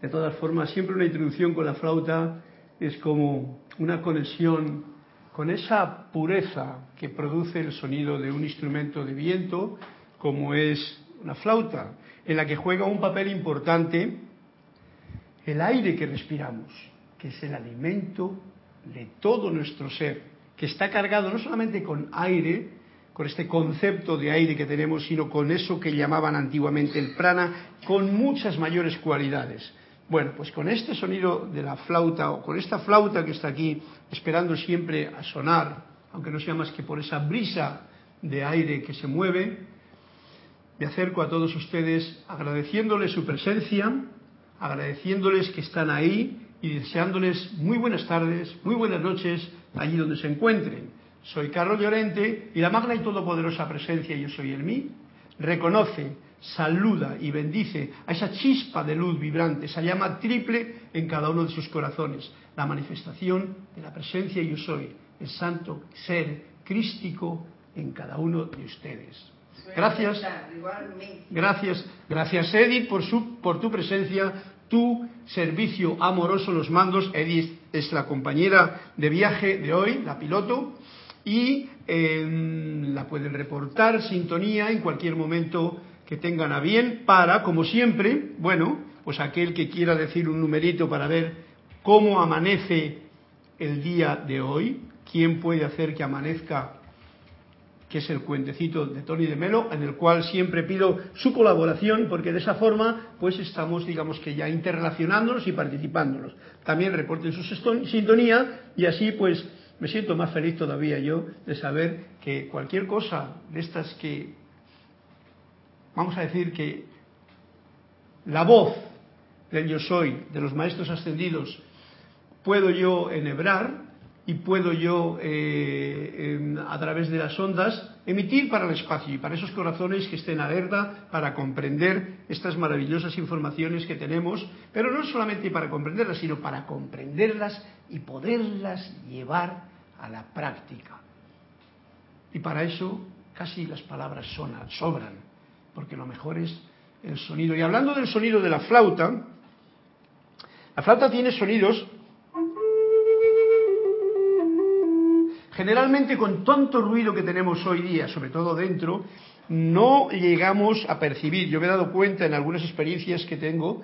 De todas formas, siempre una introducción con la flauta es como una conexión con esa pureza que produce el sonido de un instrumento de viento, como es una flauta, en la que juega un papel importante el aire que respiramos, que es el alimento de todo nuestro ser, que está cargado no solamente con aire, con este concepto de aire que tenemos, sino con eso que llamaban antiguamente el prana, con muchas mayores cualidades. Bueno, pues con este sonido de la flauta o con esta flauta que está aquí esperando siempre a sonar, aunque no sea más que por esa brisa de aire que se mueve, me acerco a todos ustedes agradeciéndoles su presencia, agradeciéndoles que están ahí y deseándoles muy buenas tardes, muy buenas noches allí donde se encuentren. Soy Carlos Llorente y la magna y todopoderosa presencia Yo Soy el Mí reconoce saluda y bendice a esa chispa de luz vibrante, esa llama triple en cada uno de sus corazones, la manifestación de la presencia yo soy, el santo ser crístico en cada uno de ustedes. Gracias, gracias, gracias Edith por, su, por tu presencia, tu servicio amoroso los mandos. Edith es la compañera de viaje de hoy, la piloto, y eh, la pueden reportar sintonía en cualquier momento que tengan a bien para, como siempre, bueno, pues aquel que quiera decir un numerito para ver cómo amanece el día de hoy, quién puede hacer que amanezca, que es el cuentecito de Tony de Melo, en el cual siempre pido su colaboración, porque de esa forma, pues estamos, digamos que ya interrelacionándonos y participándonos. También reporten su sintonía y así, pues, me siento más feliz todavía yo de saber que cualquier cosa de estas que vamos a decir que la voz del yo soy, de los maestros ascendidos, puedo yo enhebrar y puedo yo, eh, a través de las ondas, emitir para el espacio y para esos corazones que estén alerta para comprender estas maravillosas informaciones que tenemos, pero no solamente para comprenderlas, sino para comprenderlas y poderlas llevar a la práctica. Y para eso casi las palabras sobran porque lo mejor es el sonido. Y hablando del sonido de la flauta, la flauta tiene sonidos generalmente con tanto ruido que tenemos hoy día, sobre todo dentro, no llegamos a percibir. Yo me he dado cuenta en algunas experiencias que tengo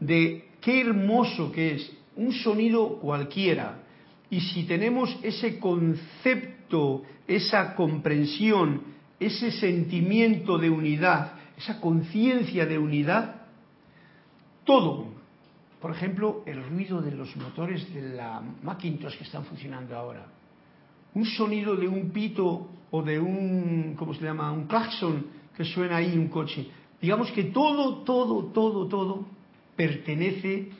de qué hermoso que es un sonido cualquiera. Y si tenemos ese concepto, esa comprensión, ese sentimiento de unidad, esa conciencia de unidad, todo, por ejemplo, el ruido de los motores de la Macintosh que están funcionando ahora, un sonido de un pito o de un, ¿cómo se llama?, un claxon que suena ahí un coche. Digamos que todo, todo, todo, todo pertenece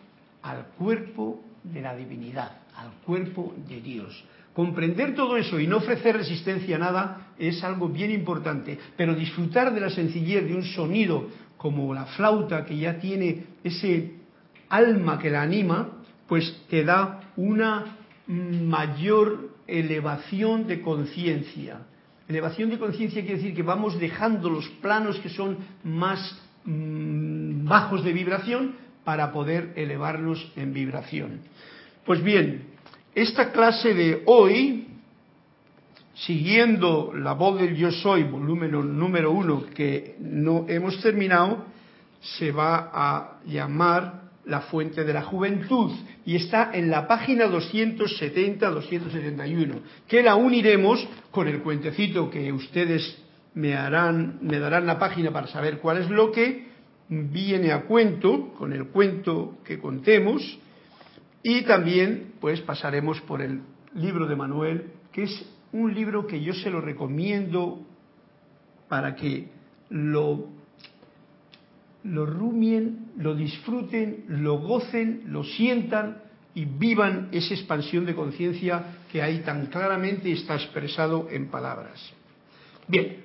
al cuerpo de la divinidad, al cuerpo de Dios. Comprender todo eso y no ofrecer resistencia a nada es algo bien importante, pero disfrutar de la sencillez de un sonido como la flauta que ya tiene ese alma que la anima, pues te da una mayor elevación de conciencia. Elevación de conciencia quiere decir que vamos dejando los planos que son más mm, bajos de vibración para poder elevarlos en vibración. Pues bien, esta clase de hoy, siguiendo la voz del yo soy, volumen número uno, que no hemos terminado, se va a llamar la fuente de la juventud. Y está en la página 270-271, que la uniremos con el cuentecito que ustedes me harán, me darán la página para saber cuál es lo que viene a cuento, con el cuento que contemos, y también, pues, pasaremos por el libro de Manuel, que es un libro que yo se lo recomiendo para que lo, lo rumien, lo disfruten, lo gocen, lo sientan y vivan esa expansión de conciencia que ahí tan claramente está expresado en palabras. Bien,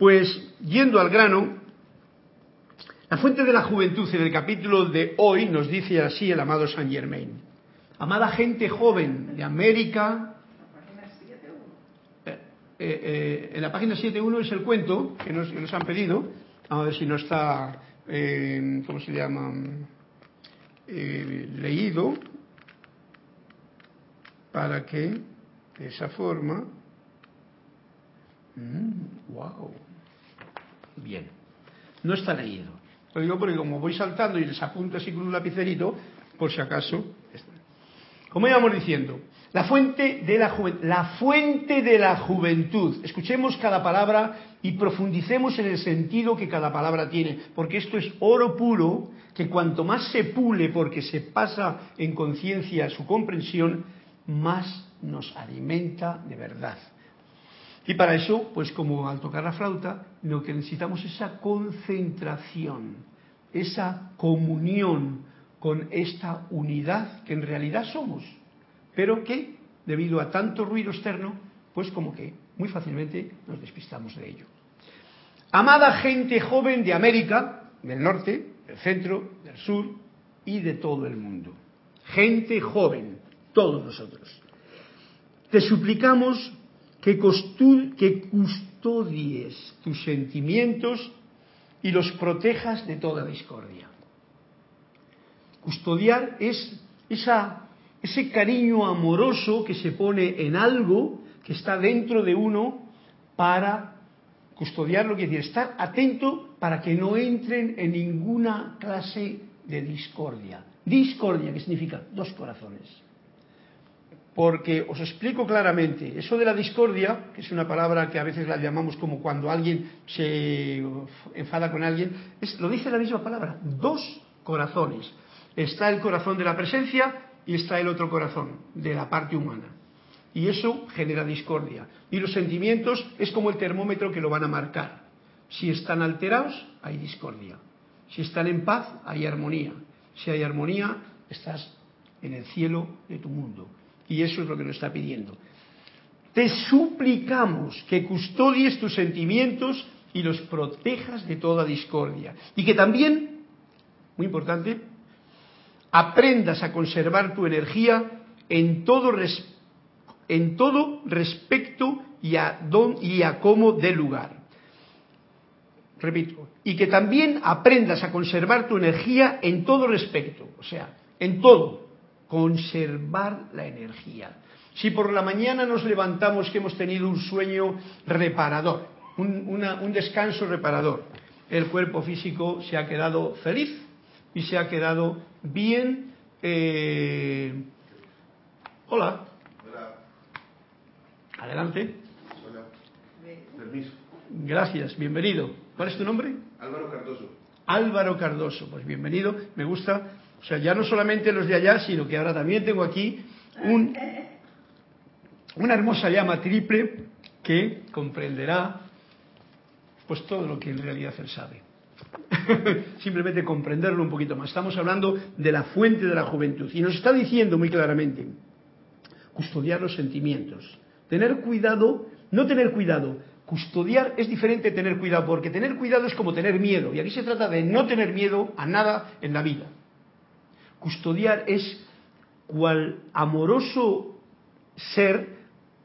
pues yendo al grano, la fuente de la juventud en el capítulo de hoy nos dice así el amado Saint Germain. Amada gente joven de América. Eh, eh, en la página 7.1 es el cuento que nos, han pedido. Vamos a ver si no está, ¿cómo se llama? eh, leído para que de esa forma wow mm, bien no está leído lo digo porque como voy saltando y les apunto así con un lapicerito por si acaso como íbamos diciendo la fuente de la la fuente de la juventud escuchemos cada palabra y profundicemos en el sentido que cada palabra tiene porque esto es oro puro que cuanto más se pule porque se pasa en conciencia su comprensión más nos alimenta de verdad. Y para eso, pues como al tocar la flauta, lo que necesitamos es esa concentración, esa comunión con esta unidad que en realidad somos, pero que, debido a tanto ruido externo, pues como que muy fácilmente nos despistamos de ello. Amada gente joven de América, del norte, del centro, del sur y de todo el mundo. Gente joven, todos nosotros te suplicamos que, custodies tus sentimientos y los protejas de toda discordia. Custodiar es ese cariño amoroso que se pone en algo que está dentro de uno para custodiarlo, quiere decir, estar atento para que no entren en ninguna clase de discordia. Discordia, que significa dos corazones porque os explico claramente, eso de la discordia, que es una palabra que a veces la llamamos como cuando alguien se enfada con alguien, lo dice la misma palabra, dos corazones. Está el corazón de la presencia y está el otro corazón, de la parte humana. Y eso genera discordia. Y los sentimientos es como el termómetro que lo van a marcar. Si están alterados, hay discordia. Si están en paz, hay armonía. Si hay armonía, estás en el cielo de tu mundo. Y eso es lo que nos está pidiendo. Te suplicamos que custodies tus sentimientos y los protejas de toda discordia. Y que también, muy importante, aprendas a conservar tu energía en todo, en todo respecto y a, don, y a cómo de lugar. Repito, y que también aprendas a conservar tu energía en todo respecto, o sea, en todo, conservar la energía. Si por la mañana nos levantamos que hemos tenido un sueño reparador, un, descanso reparador, el cuerpo físico se ha quedado feliz y se ha quedado bien. Eh, hola. Hola. Adelante. Hola. Permiso. Gracias, bienvenido. ¿Cuál es tu nombre? Álvaro Cardoso. Álvaro Cardoso, pues bienvenido. Me gusta o sea, ya no solamente los de allá, sino que ahora también tengo aquí un, una hermosa llama triple que comprenderá pues todo lo que en realidad él sabe. Simplemente comprenderlo un poquito más. Estamos hablando de la fuente de la juventud y nos está diciendo muy claramente custodiar los sentimientos, tener cuidado, no tener cuidado, custodiar es diferente de tener cuidado, porque tener cuidado es como tener miedo, y aquí se trata de no tener miedo a nada en la vida. Custodiar es cual amoroso ser,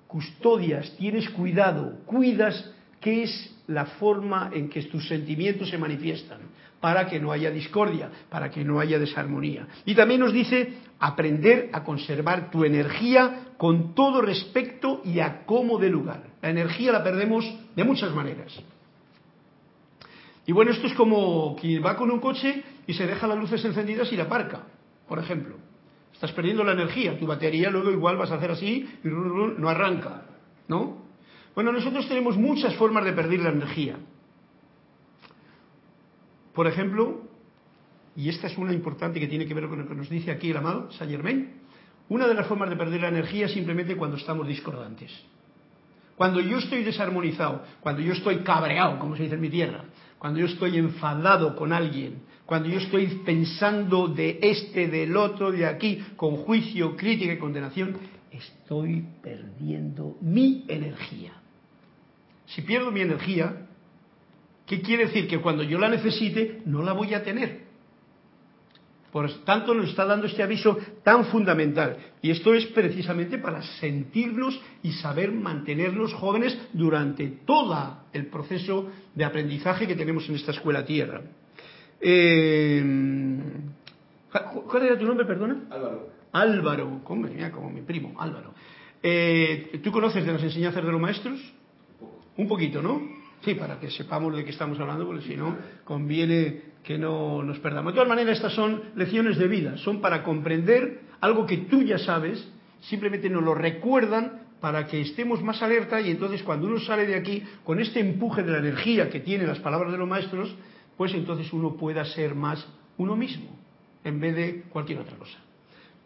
custodias, tienes cuidado, cuidas qué es la forma en que tus sentimientos se manifiestan, para que no haya discordia, para que no haya desarmonía. Y también nos dice aprender a conservar tu energía con todo respeto y a cómo de lugar. La energía la perdemos de muchas maneras. Y bueno, esto es como quien va con un coche y se deja las luces encendidas y la aparca por ejemplo. Estás perdiendo la energía, tu batería luego igual vas a hacer así y no arranca, ¿no? Bueno, nosotros tenemos muchas formas de perder la energía. Por ejemplo, y esta es una importante que tiene que ver con lo que nos dice aquí el amado Saint Germain, una de las formas de perder la energía es simplemente cuando estamos discordantes. Cuando yo estoy desarmonizado, cuando yo estoy cabreado, como se dice en mi tierra, cuando yo estoy enfadado con alguien, cuando yo estoy pensando de este, del otro, de aquí, con juicio, crítica y condenación, estoy perdiendo mi energía. Si pierdo mi energía, ¿qué quiere decir? Que cuando yo la necesite, no la voy a tener. Por tanto, nos está dando este aviso tan fundamental. Y esto es precisamente para sentirnos y saber mantenernos jóvenes durante todo el proceso de aprendizaje que tenemos en esta escuela tierra. Eh, ¿Cuál era tu nombre, perdona? Álvaro. Álvaro, como, mira, como mi primo, Álvaro. Eh, ¿Tú conoces de las enseñanzas de los maestros? Un poquito, ¿no? Sí, para que sepamos de qué estamos hablando, porque si no, conviene que no nos perdamos. De todas maneras, estas son lecciones de vida, son para comprender algo que tú ya sabes, simplemente nos lo recuerdan para que estemos más alerta y entonces cuando uno sale de aquí con este empuje de la energía que tienen las palabras de los maestros, pues entonces uno pueda ser más uno mismo en vez de cualquier otra cosa.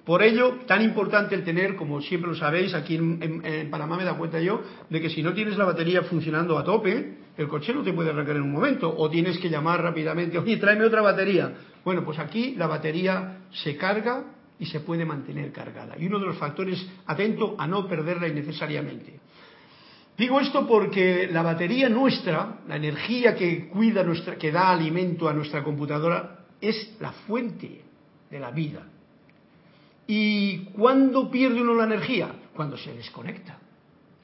Por ello, tan importante el tener, como siempre lo sabéis, aquí en, Panamá me da cuenta yo, de que si no tienes la batería funcionando a tope, el coche no te puede arrancar en un momento, o tienes que llamar rápidamente, oye, tráeme otra batería. Bueno, pues aquí la batería se carga y se puede mantener cargada. Y uno de los factores, atento a no perderla innecesariamente. Digo esto porque la batería nuestra, la energía que cuida nuestra, que da alimento a nuestra computadora, es la fuente de la vida. ¿Y cuándo pierde uno la energía? Cuando se desconecta.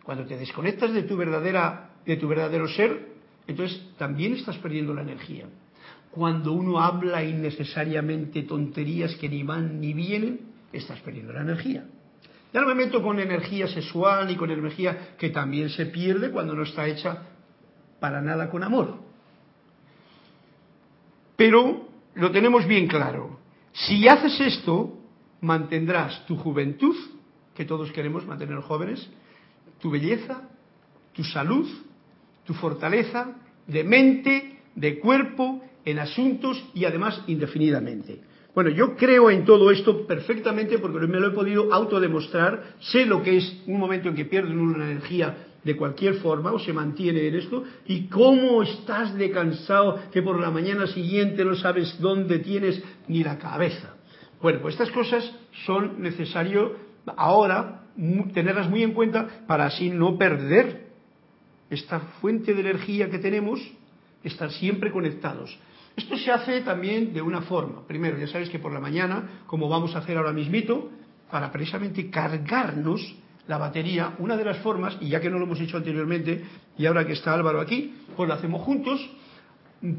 Cuando te desconectas de tu verdadera, de tu verdadero ser, entonces también estás perdiendo la energía. Cuando uno habla innecesariamente tonterías que ni van ni vienen, estás perdiendo la energía. Ya no me meto con energía sexual y con energía que también se pierde cuando no está hecha para nada con amor. Pero lo tenemos bien claro. Si haces esto, mantendrás tu juventud, que todos queremos mantener jóvenes, tu belleza, tu salud, tu fortaleza de mente, de cuerpo, en asuntos y además indefinidamente. Bueno, yo creo en todo esto perfectamente porque me lo he podido autodemostrar, sé lo que es un momento en que pierden una energía de cualquier forma o se mantiene en esto y cómo estás de cansado que por la mañana siguiente no sabes dónde tienes ni la cabeza. Bueno, pues estas cosas son necesario ahora tenerlas muy en cuenta para así no perder esta fuente de energía que tenemos, estar siempre conectados. Esto se hace también de una forma. Primero, ya sabéis que por la mañana, como vamos a hacer ahora mismito, para precisamente cargarnos la batería, una de las formas, y ya que no lo hemos hecho anteriormente, y ahora que está Álvaro aquí, pues lo hacemos juntos,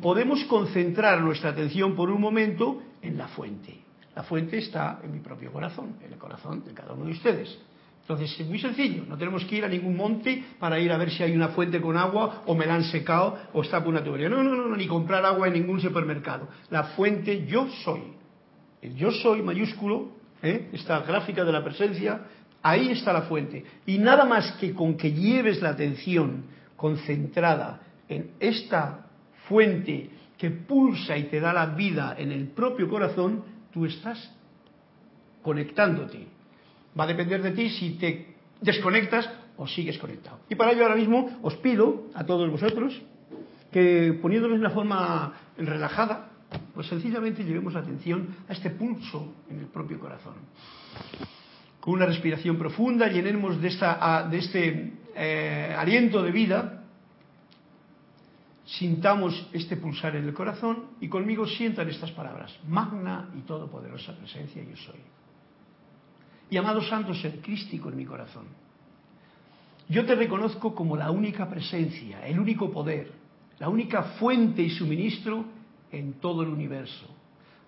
podemos concentrar nuestra atención por un momento en la fuente. La fuente está en mi propio corazón, en el corazón de cada uno de ustedes. Entonces es muy sencillo, no tenemos que ir a ningún monte para ir a ver si hay una fuente con agua o me la han secado o está por una tubería. No, no, no, ni comprar agua en ningún supermercado. La fuente yo soy. El yo soy mayúsculo, ¿eh? esta gráfica de la presencia, ahí está la fuente. Y nada más que con que lleves la atención concentrada en esta fuente que pulsa y te da la vida en el propio corazón, tú estás conectándote. Va a depender de ti si te desconectas o sigues conectado. Y para ello ahora mismo os pido a todos vosotros que poniéndonos de una forma relajada, pues sencillamente llevemos la atención a este pulso en el propio corazón. Con una respiración profunda llenemos de, esta, este eh, aliento de vida sintamos este pulsar en el corazón y conmigo sientan estas palabras, magna y todopoderosa presencia yo soy. Y amado santo ser crístico en mi corazón, yo te reconozco como la única presencia, el único poder, la única fuente y suministro en todo el universo.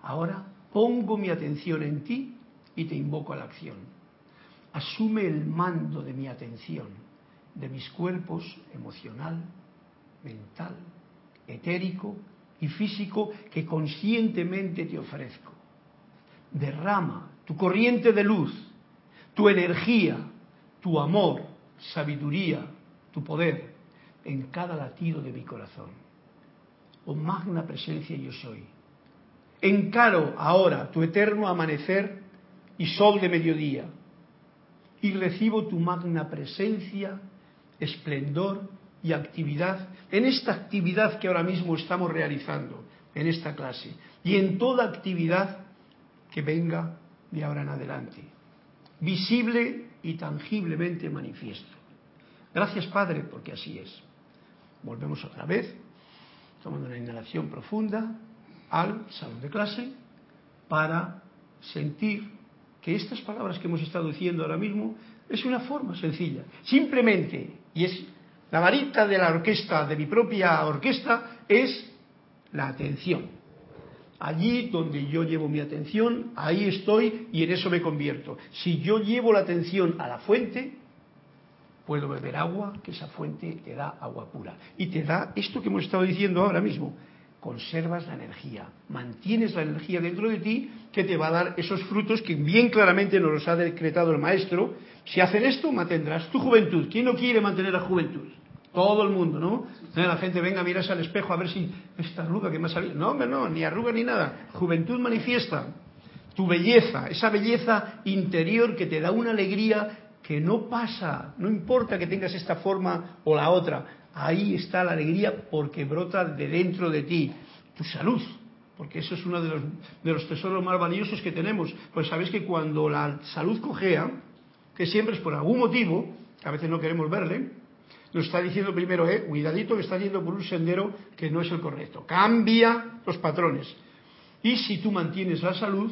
Ahora pongo mi atención en ti y te invoco a la acción. Asume el mando de mi atención, de mis cuerpos emocional, mental, etérico y físico que conscientemente te ofrezco. Derrama tu corriente de luz, tu energía, tu amor, sabiduría, tu poder en cada latido de mi corazón. Oh magna presencia yo soy. Encaro ahora tu eterno amanecer y sol de mediodía y recibo tu magna presencia, esplendor y actividad, en esta actividad que ahora mismo estamos realizando, en esta clase, y en toda actividad que venga de ahora en adelante, visible y tangiblemente manifiesto. Gracias Padre, porque así es. Volvemos otra vez, tomando una inhalación profunda al salón de clase para sentir que estas palabras que hemos estado diciendo ahora mismo es una forma sencilla, simplemente, y es la varita de la orquesta, de mi propia orquesta, es la atención. Allí donde yo llevo mi atención, ahí estoy y en eso me convierto. Si yo llevo la atención a la fuente, puedo beber agua, que esa fuente te da agua pura. Y te da esto que hemos estado diciendo ahora mismo. Conservas la energía, mantienes la energía dentro de ti que te va a dar esos frutos que bien claramente nos los ha decretado el maestro. Si hacen esto, mantendrás tu juventud. ¿Quién no quiere mantener la juventud? Todo el mundo, ¿no? La gente venga, miras al espejo a ver si esta arruga que me ha salido. No, hombre, no, ni arruga ni nada. Juventud manifiesta tu belleza, esa belleza interior que te da una alegría que no pasa, no importa que tengas esta forma o la otra, ahí está la alegría porque brota de dentro de ti, tu salud, porque eso es uno de los, de los tesoros más valiosos que tenemos. Pues sabéis que cuando la salud cojea, que siempre es por algún motivo, que a veces no queremos verle, nos está diciendo primero, eh, cuidadito que está yendo por un sendero que no es el correcto. Cambia los patrones. Y si tú mantienes la salud,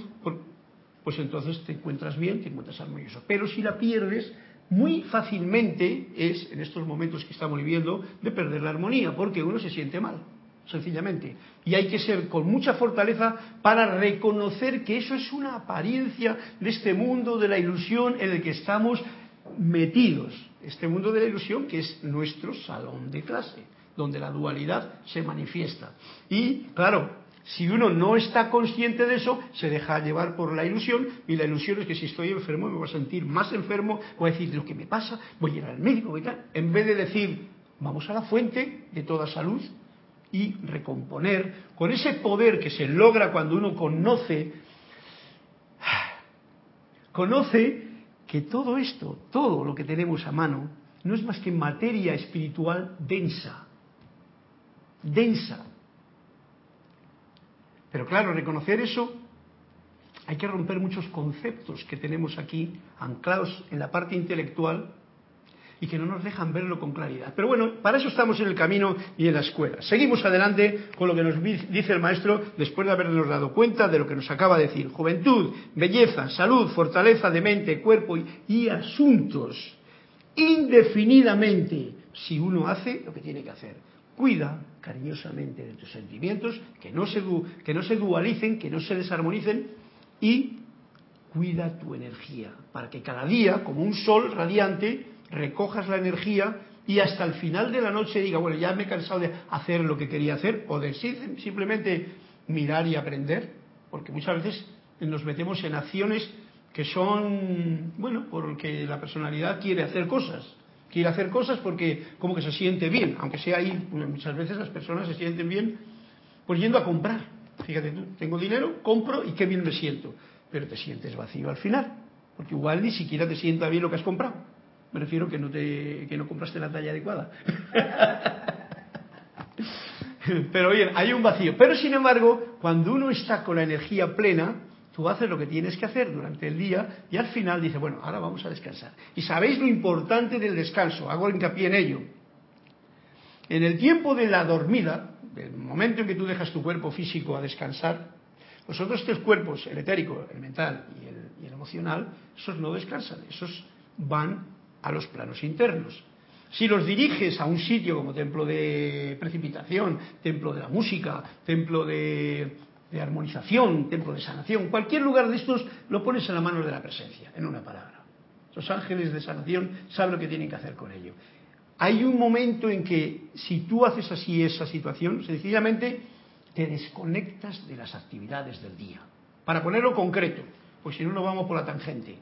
pues entonces te encuentras bien, te encuentras armonioso. Pero si la pierdes, muy fácilmente es, en estos momentos que estamos viviendo, de perder la armonía, porque uno se siente mal, sencillamente. Y hay que ser con mucha fortaleza para reconocer que eso es una apariencia de este mundo de la ilusión en el que estamos metidos. Este mundo de la ilusión que es nuestro salón de clase, donde la dualidad se manifiesta. Y, claro, si uno no está consciente de eso, se deja llevar por la ilusión y la ilusión es que si estoy enfermo me voy a sentir más enfermo, voy a decir lo que me pasa, voy a ir al médico y tal, en vez de decir vamos a la fuente de toda salud y recomponer con ese poder que se logra cuando uno conoce conoce que todo esto, todo lo que tenemos a mano, no es más que materia espiritual densa, densa, pero claro, reconocer eso, hay que romper muchos conceptos que tenemos aquí anclados en la parte intelectual y que no nos dejan verlo con claridad. Pero bueno, para eso estamos en el camino y en la escuela. Seguimos adelante con lo que nos dice el maestro después de habernos dado cuenta de lo que nos acaba de decir. Juventud, belleza, salud, fortaleza de mente, cuerpo y, asuntos. Indefinidamente, si uno hace lo que tiene que hacer. Cuida cariñosamente de tus sentimientos, que no, se, que no se dualicen, que no se desarmonicen y cuida tu energía para que cada día, como un sol radiante, recojas la energía y hasta el final de la noche diga, bueno, ya me he cansado de hacer lo que quería hacer o de simplemente mirar y aprender, porque muchas veces nos metemos en acciones que son, bueno, porque la personalidad quiere hacer cosas quiere hacer cosas porque como que se siente bien, aunque sea ahí, muchas veces las personas se sienten bien pues yendo a comprar. Fíjate tú, tengo dinero, compro y qué bien me siento, pero te sientes vacío al final, porque igual ni siquiera te sienta bien lo que has comprado. Me refiero que no te que no compraste la talla adecuada. pero bien, hay un vacío. Pero sin embargo, cuando uno está con la energía plena, Tú haces lo que tienes que hacer durante el día y al final dices, bueno, ahora vamos a descansar. Y sabéis lo importante del descanso, hago hincapié en ello. En el tiempo de la dormida, del momento en que tú dejas tu cuerpo físico a descansar, los otros tres cuerpos, el etérico, el mental y el, y el emocional, esos no descansan, esos van a los planos internos. Si los diriges a un sitio como templo de precipitación, templo de la música, templo de armonización, templo de sanación, cualquier lugar de estos lo pones en la mano de la presencia, en una palabra. Los ángeles de sanación saben lo que tienen que hacer con ello. Hay un momento en que si tú haces así esa situación, sencillamente te desconectas de las actividades del día. Para ponerlo concreto, pues si no, no vamos por la tangente.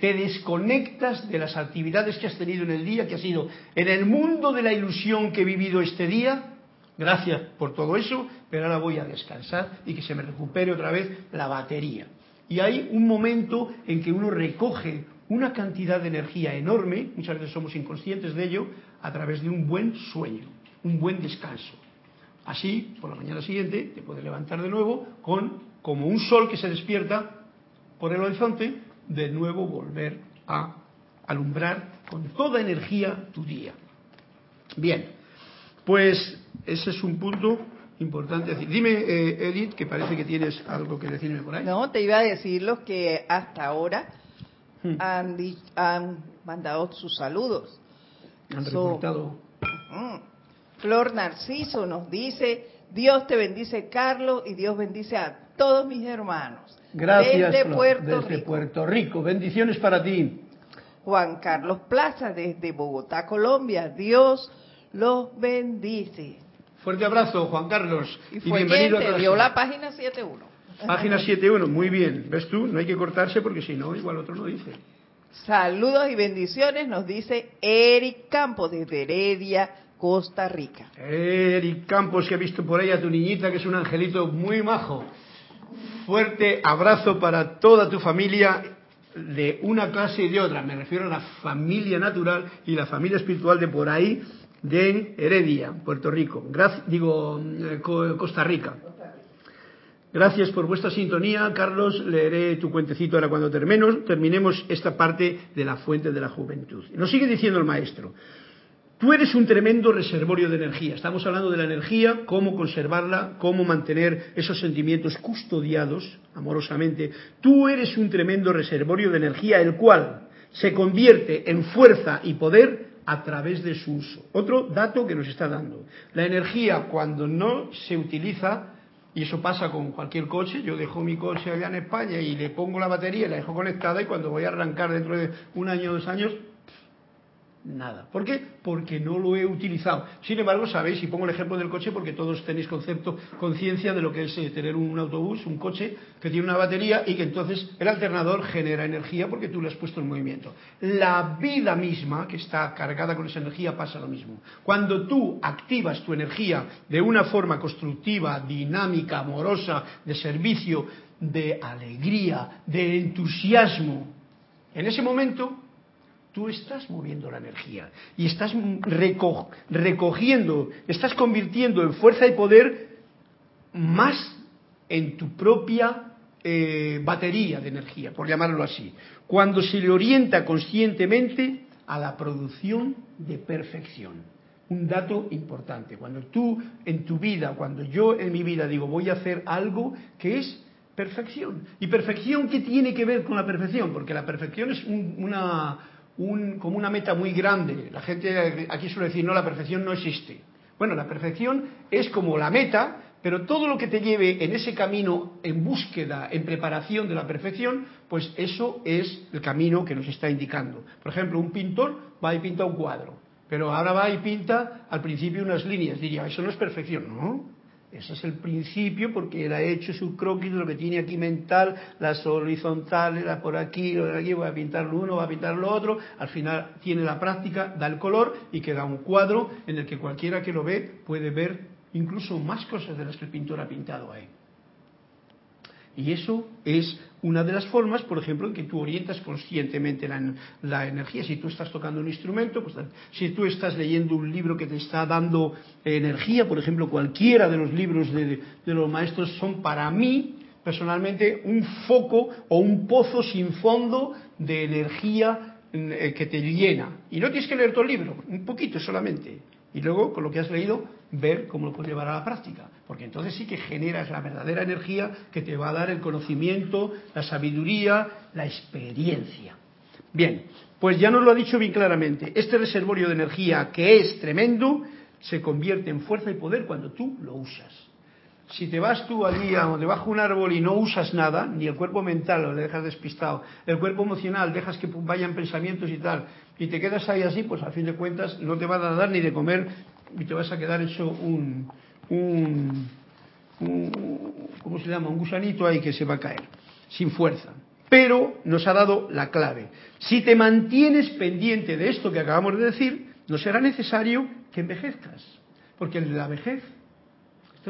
Te desconectas de las actividades que has tenido en el día, que ha sido en el mundo de la ilusión que he vivido este día, Gracias por todo eso, pero ahora voy a descansar y que se me recupere otra vez la batería. Y hay un momento en que uno recoge una cantidad de energía enorme, muchas veces somos inconscientes de ello, a través de un buen sueño, un buen descanso. Así, por la mañana siguiente, te puedes levantar de nuevo con, como un sol que se despierta por el horizonte, de nuevo volver a alumbrar con toda energía tu día. Bien, pues ese es un punto importante. Dime, eh, Edith, que parece que tienes algo que decirme por ahí. No, te iba a decir los que hasta ahora hmm. han, mandado sus saludos. Han reportado. Flor Narciso nos dice, Dios te bendice Carlos y Dios bendice a todos mis hermanos. Gracias, desde Flor, Puerto desde Rico. Puerto Rico. Bendiciones para ti. Juan Carlos Plaza desde Bogotá, Colombia. Dios los bendice. Fuerte abrazo, Juan Carlos. Y fue bienvenido quien a te clase. dio la página 71. Página 7.1, muy bien. ¿Ves tú? No hay que cortarse porque si no, igual otro no dice. Saludos y bendiciones, nos dice Eric Campos desde Heredia, Costa Rica. Eric Campos, que ha visto por ahí a tu niñita, que es un angelito muy majo. Fuerte abrazo para toda tu familia de una clase y de otra. Me refiero a la familia natural y la familia espiritual de por ahí, de Heredia, Puerto Rico. Digo, eh, Co- Costa Rica. Gracias por vuestra sintonía, Carlos. Leeré tu cuentecito ahora cuando terminemos esta parte de la fuente de la juventud. Nos sigue diciendo el maestro. Tú eres un tremendo reservorio de energía. Estamos hablando de la energía, cómo conservarla, cómo mantener esos sentimientos custodiados amorosamente. Tú eres un tremendo reservorio de energía, el cual se convierte en fuerza y poder a través de su uso. Otro dato que nos está dando. La energía cuando no se utiliza, y eso pasa con cualquier coche, yo dejo mi coche allá en España y le pongo la batería la dejo conectada y cuando voy a arrancar dentro de un año o dos años, Nada. ¿Por qué? Porque no lo he utilizado. Sin embargo, sabéis, y pongo el ejemplo del coche porque todos tenéis concepto, conciencia de lo que es eh, tener un autobús, un coche que tiene una batería y que entonces el alternador genera energía porque tú le has puesto en movimiento. La vida misma, que está cargada con esa energía, pasa lo mismo. Cuando tú activas tu energía de una forma constructiva, dinámica, amorosa, de servicio, de alegría, de entusiasmo, en ese momento tú estás moviendo la energía y estás reco- recogiendo, estás convirtiendo en fuerza y poder más en tu propia eh, batería de energía, por llamarlo así, cuando se le orienta conscientemente a la producción de perfección. Un dato importante, cuando tú en tu vida, cuando yo en mi vida digo voy a hacer algo que es perfección. ¿Y perfección qué tiene que ver con la perfección? Porque la perfección es un- una, un- como una meta muy grande. La gente aquí suele decir, no, la perfección no existe. Bueno, la perfección es como la meta, pero todo lo que te lleve en ese camino en búsqueda, en preparación de la perfección, pues eso es el camino que nos está indicando. Por ejemplo, un pintor va y pinta un cuadro, pero ahora va y pinta al principio unas líneas. Diría, eso no es perfección, ¿no? Ese es el principio porque él ha hecho su croquis de lo que tiene aquí mental, las horizontales, la por aquí, de aquí, voy a pintar lo uno, voy a pintar lo otro. Al final tiene la práctica, da el color y queda un cuadro en el que cualquiera que lo ve puede ver incluso más cosas de las que el pintor ha pintado ahí. Y eso es una de las formas, por ejemplo, en que tú orientas conscientemente la, energía. Si tú estás tocando un instrumento, pues si tú estás leyendo un libro que te está dando energía, por ejemplo, cualquiera de los libros de, de los maestros son para mí, personalmente, un foco o un pozo sin fondo de energía eh, que te llena. Y no tienes que leer todo el libro, un poquito solamente. Y luego, con lo que has leído, ver cómo lo puedes llevar a la práctica. Porque entonces sí que generas la verdadera energía que te va a dar el conocimiento, la sabiduría, la experiencia. Bien, pues ya nos lo ha dicho bien claramente. Este reservorio de energía que es tremendo se convierte en fuerza y poder cuando tú lo usas. Si te vas tú allí a debajo de un árbol y no usas nada, ni el cuerpo mental lo dejas despistado, el cuerpo emocional dejas que vayan pensamientos y tal, y te quedas ahí así, pues al fin de cuentas no te van a dar ni de comer y te vas a quedar hecho un, un, un ¿cómo se llama? Un gusanito ahí que se va a caer, sin fuerza. Pero nos ha dado la clave. Si te mantienes pendiente de esto que acabamos de decir, no será necesario que envejezcas. Porque la vejez,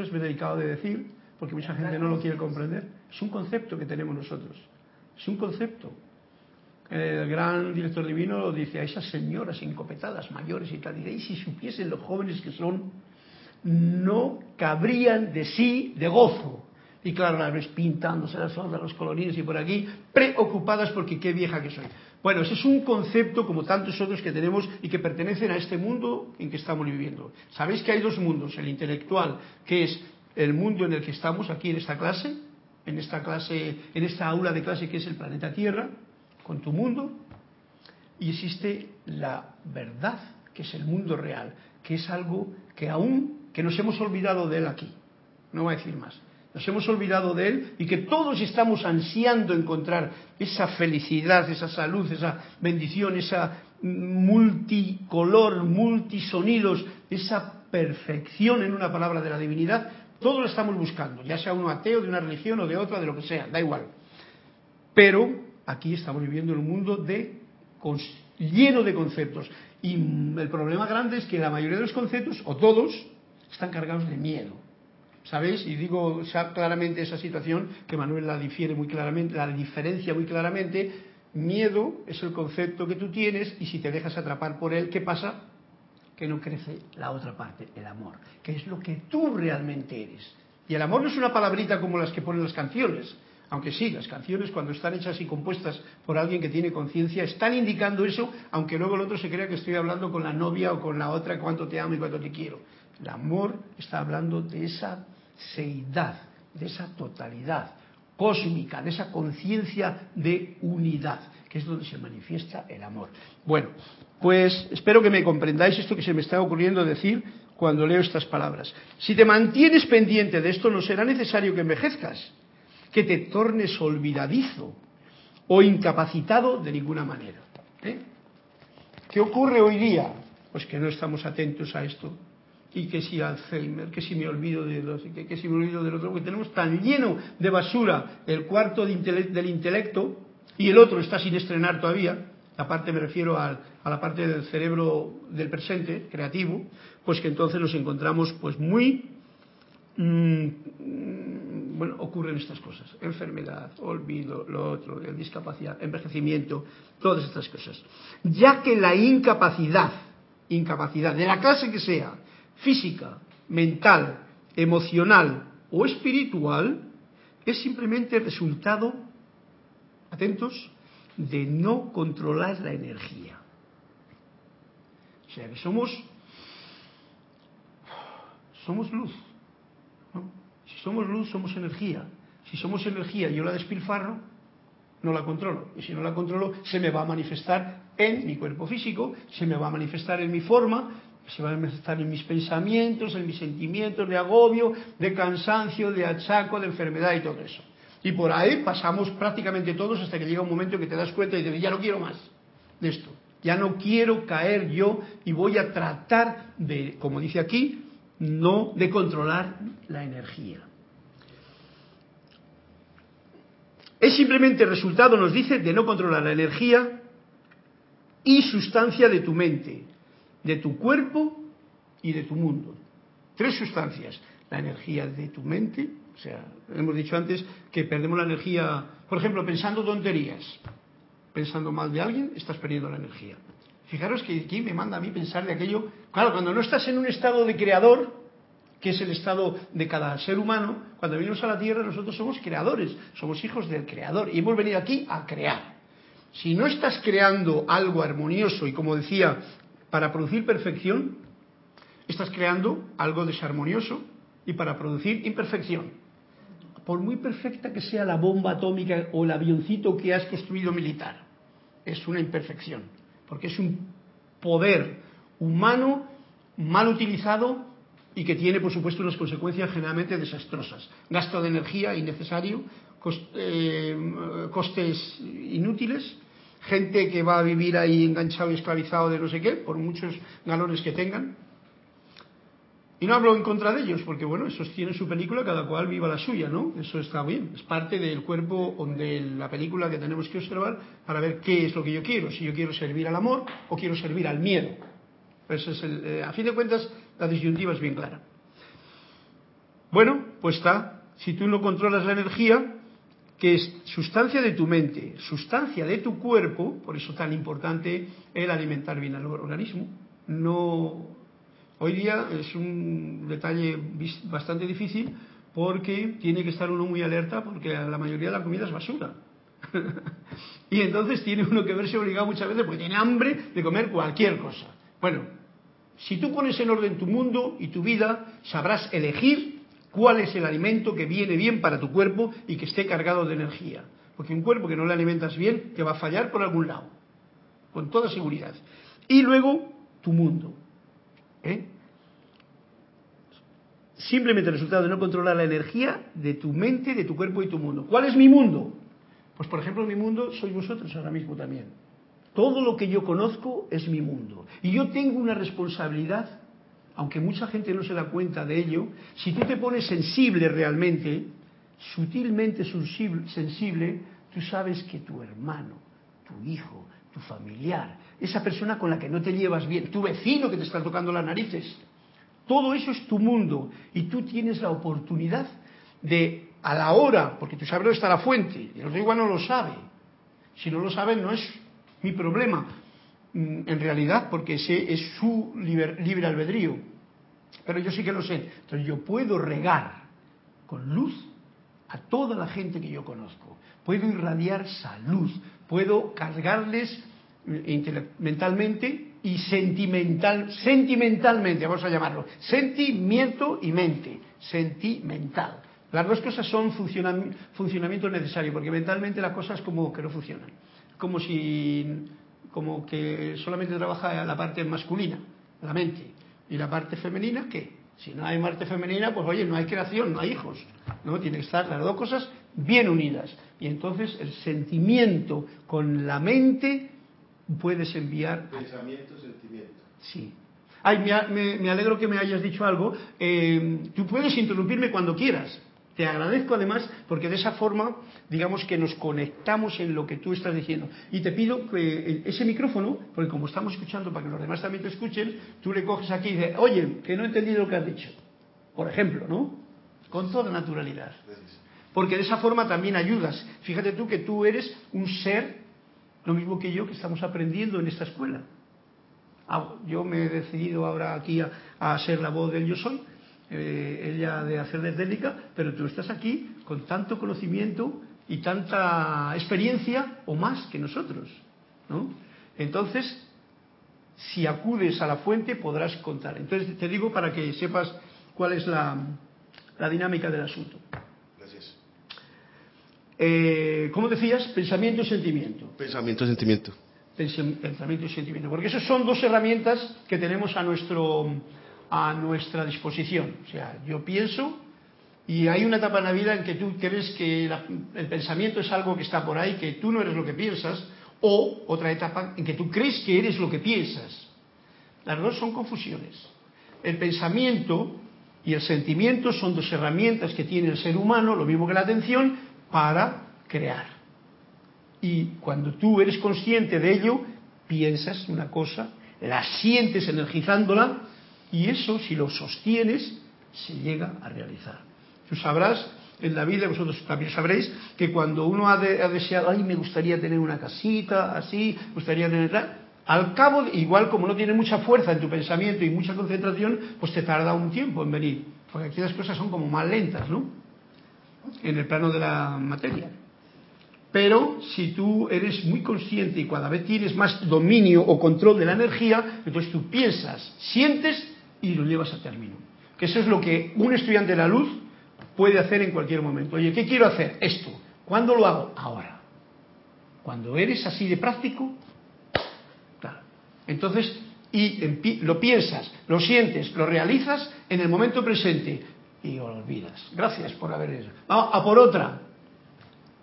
esto es delicado de decir, porque mucha gente no lo quiere comprender, es un concepto que tenemos nosotros. Es un concepto. El gran director divino dice a esas señoras encopetadas, mayores y tal, y si supiesen los jóvenes que son, no cabrían de sí de gozo. Y claro, las ves pintándose las ondas, los colorines y por aquí, preocupadas porque qué vieja que soy. Bueno, ese es un concepto como tantos otros que tenemos y que pertenecen a este mundo en que estamos viviendo. Sabéis que hay dos mundos, el intelectual, que es el mundo en el que estamos aquí en esta clase, en esta clase, en esta aula de clase que es el planeta Tierra, con tu mundo, y existe la verdad, que es el mundo real, que es algo que aún, que nos hemos olvidado de él aquí, no voy a decir más, Nos hemos olvidado de Él y que todos estamos ansiando encontrar esa felicidad, esa salud, esa bendición, esa multicolor, multisonidos, esa perfección en una palabra de la divinidad, todos lo estamos buscando, ya sea uno ateo, de una religión o de otra, de lo que sea, da igual. Pero aquí estamos viviendo en un mundo lleno de conceptos. Y el problema grande es que la mayoría de los conceptos, o todos, están cargados de miedo. ¿Sabéis? Y digo claramente esa situación que Manuel la difiere muy claramente, la diferencia muy claramente. Miedo es el concepto que tú tienes y si te dejas atrapar por él, ¿qué pasa? Que no crece la otra parte, el amor, que es lo que tú realmente eres. Y el amor no es una palabrita como las que ponen las canciones, aunque sí, las canciones cuando están hechas y compuestas por alguien que tiene conciencia están indicando eso, aunque luego el otro se crea que estoy hablando con la novia o con la otra cuánto te amo y cuánto te quiero. El amor está hablando de esa seidad, de esa totalidad cósmica, de esa conciencia de unidad, que es donde se manifiesta el amor. Bueno, pues espero que me comprendáis esto que se me está ocurriendo decir cuando leo estas palabras. Si te mantienes pendiente de esto, no será necesario que envejezcas, que te tornes olvidadizo o incapacitado de ninguna manera. ¿eh? ¿Qué ocurre hoy día? Pues que no estamos atentos a esto y que si Alzheimer, que si me olvido de los, que, que si me olvido del otro, que tenemos tan lleno de basura el cuarto del intelecto y el otro está sin estrenar todavía, la parte me refiero a, la parte del cerebro del presente, creativo, pues que entonces nos encontramos pues muy mm, bueno, ocurren estas cosas, enfermedad, olvido, lo otro, discapacidad, envejecimiento, todas estas cosas. Ya que la incapacidad, incapacidad de la clase que sea, física, mental, emocional o espiritual es simplemente resultado, atentos, de no controlar la energía. O sea que somos, somos luz. Si somos luz, somos energía. Si somos energía y yo la despilfarro, no la controlo. Y si no la controlo, se me va a manifestar en mi cuerpo físico, se me va a manifestar en mi forma, se va a manifestar en mis pensamientos, en mis sentimientos de agobio, de cansancio, de achaco, de enfermedad y todo eso. Y por ahí pasamos prácticamente todos hasta que llega un momento que te das cuenta y dices, ya no quiero más de esto. Ya no quiero caer yo y voy a tratar de, como dice aquí, no de controlar la energía. Es simplemente resultado, nos dice, de no controlar la energía y sustancia de tu mente de tu cuerpo y de tu mundo. Tres sustancias. La energía de tu mente, o sea, hemos dicho antes que perdemos la energía, por ejemplo, pensando tonterías. Pensando mal de alguien, estás perdiendo la energía. Fijaros que aquí me manda a mí pensar de aquello. Claro, cuando no estás en un estado de creador, que es el estado de cada ser humano, cuando venimos a la Tierra nosotros somos creadores, somos hijos del creador y hemos venido aquí a crear. Si no estás creando algo armonioso y como decía para producir perfección, estás creando algo desarmonioso y para producir imperfección. Por muy perfecta que sea la bomba atómica o el avioncito que has construido militar, es una imperfección, porque es un poder humano mal utilizado y que tiene, por supuesto, unas consecuencias generalmente desastrosas. Gasto de energía innecesario, eh, costes inútiles gente que va a vivir ahí enganchado y esclavizado de no sé qué, por muchos galones que tengan. Y no hablo en contra de ellos, porque bueno, esos tienen su película, cada cual viva la suya, ¿no? Eso está bien, es parte del cuerpo o de la película que tenemos que observar para ver qué es lo que yo quiero, si yo quiero servir al amor o quiero servir al miedo. Pues es eh, a fin de cuentas, la disyuntiva es bien clara. Bueno, pues está, si tú no controlas la energía, que es sustancia de tu mente, sustancia de tu cuerpo, por eso tan importante el alimentar bien al organismo. No, hoy día es un detalle bastante difícil porque tiene que estar uno muy alerta porque la mayoría de la comida es basura. y entonces tiene uno que verse obligado muchas veces porque tiene hambre de comer cualquier cosa. Bueno, si tú pones en orden tu mundo y tu vida, sabrás elegir cuál es el alimento que viene bien para tu cuerpo y que esté cargado de energía. Porque un cuerpo que no le alimentas bien te va a fallar por algún lado, con toda seguridad. Y luego tu mundo. ¿eh? Simplemente el resultado de no controlar la energía de tu mente, de tu cuerpo y tu mundo. ¿Cuál es mi mundo? Pues por ejemplo mi mundo sois vosotros ahora mismo también. Todo lo que yo conozco es mi mundo. Y yo tengo una responsabilidad, aunque mucha gente no se da cuenta de ello, si tú te pones sensible realmente, sutilmente sensible, tú sabes que tu hermano, tu hijo, tu familiar, esa persona con la que no te llevas bien, tu vecino que te está tocando las narices, todo eso es tu mundo y tú tienes la oportunidad de, a la hora, porque tú sabes dónde está la fuente, el otro no lo sabe. Si no lo sabe, no es mi problema, mm, en realidad, porque ese es su libre, albedrío. Pero yo sí que lo sé. Entonces yo puedo regar con luz a toda la gente que yo conozco. Puedo irradiar salud, puedo cargarles eh, mentalmente y sentimental, sentimentalmente, vamos a llamarlo, sentimiento y mente, sentimental. Las dos cosas son funcionamiento necesario, porque mentalmente las cosas como que no funcionan. Como si, como que solamente trabaja la parte masculina, la mente, y la parte femenina, ¿qué? Si no hay parte femenina, pues oye, no hay creación, no hay hijos, ¿no? Tiene que estar las dos cosas bien unidas. Y entonces el sentimiento con la mente puedes enviar. Pensamiento, sentimiento. Sí. Ay, me, alegro que me hayas dicho algo. Eh, tú puedes interrumpirme cuando quieras. Te agradezco además porque de esa forma, digamos que nos conectamos en lo que tú estás diciendo. Y te pido que ese micrófono, porque como estamos escuchando para que los demás también te escuchen, tú le coges aquí y dices, oye, que no he entendido lo que has dicho. Por ejemplo, ¿no? Con toda naturalidad. Porque de esa forma también ayudas. Fíjate tú que tú eres un ser lo mismo que yo que estamos aprendiendo en esta escuela. Ah, yo me he decidido ahora aquí a, ser la voz del yo soy, eh, ella de hacer técnica, pero tú estás aquí con tanto conocimiento y tanta experiencia o más que nosotros. ¿no? Entonces, si acudes a la fuente podrás contar. Entonces te digo para que sepas cuál es la dinámica del asunto. Eh, ¿Cómo decías? Pensamiento y sentimiento. Pensamiento y sentimiento. Pensamiento y sentimiento. Porque esas son dos herramientas que tenemos a, nuestro, a nuestra disposición. O sea, yo pienso y hay una etapa en la vida en que tú crees que el pensamiento es algo que está por ahí, que tú no eres lo que piensas, o otra etapa en que tú crees que eres lo que piensas. Las dos son confusiones. El pensamiento y el sentimiento son dos herramientas que tiene el ser humano, lo mismo que la atención, para crear. Y cuando tú eres consciente de ello, piensas una cosa, la sientes energizándola y eso, si lo sostienes, se llega a realizar. Tú sabrás en la vida, vosotros también sabréis, que cuando uno ha, deseado, ay, me gustaría tener una casita, así, gustaría tener... Al cabo, igual como no tiene mucha fuerza en tu pensamiento y mucha concentración, pues te tarda un tiempo en venir. Porque aquí las cosas son como más lentas, ¿no? En el plano de la materia. Pero si tú eres muy consciente y cada vez tienes más dominio o control de la energía, entonces tú piensas, sientes y lo llevas a término. Que eso es lo que un estudiante de la luz puede hacer en cualquier momento. Oye, ¿qué quiero hacer? Esto. ¿Cuándo lo hago? Ahora. Cuando eres así de práctico. Entonces, y lo piensas, lo sientes, lo realizas en el momento presente y olvidas. Gracias por haber hecho. Vamos a por otra.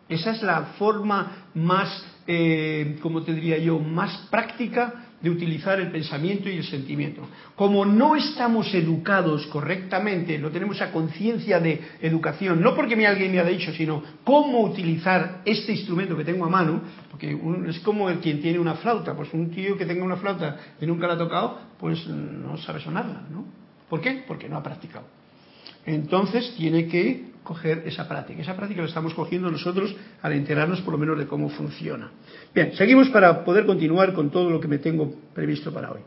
Esa es la forma más, eh, como te diría yo, más práctica de utilizar el pensamiento y el sentimiento. Como no estamos educados correctamente, no tenemos esa conciencia de educación, no porque alguien me haya dicho, sino cómo utilizar este instrumento que tengo a mano, porque es como el quien tiene una flauta, pues un tío que tenga una flauta y nunca la ha tocado, pues no sabe sonarla, ¿no? ¿Por qué? Porque no ha practicado. Entonces tiene que coger esa práctica. Esa práctica la estamos cogiendo nosotros al enterarnos por lo menos de cómo funciona. Bien, seguimos para poder continuar con todo lo que me tengo previsto para hoy.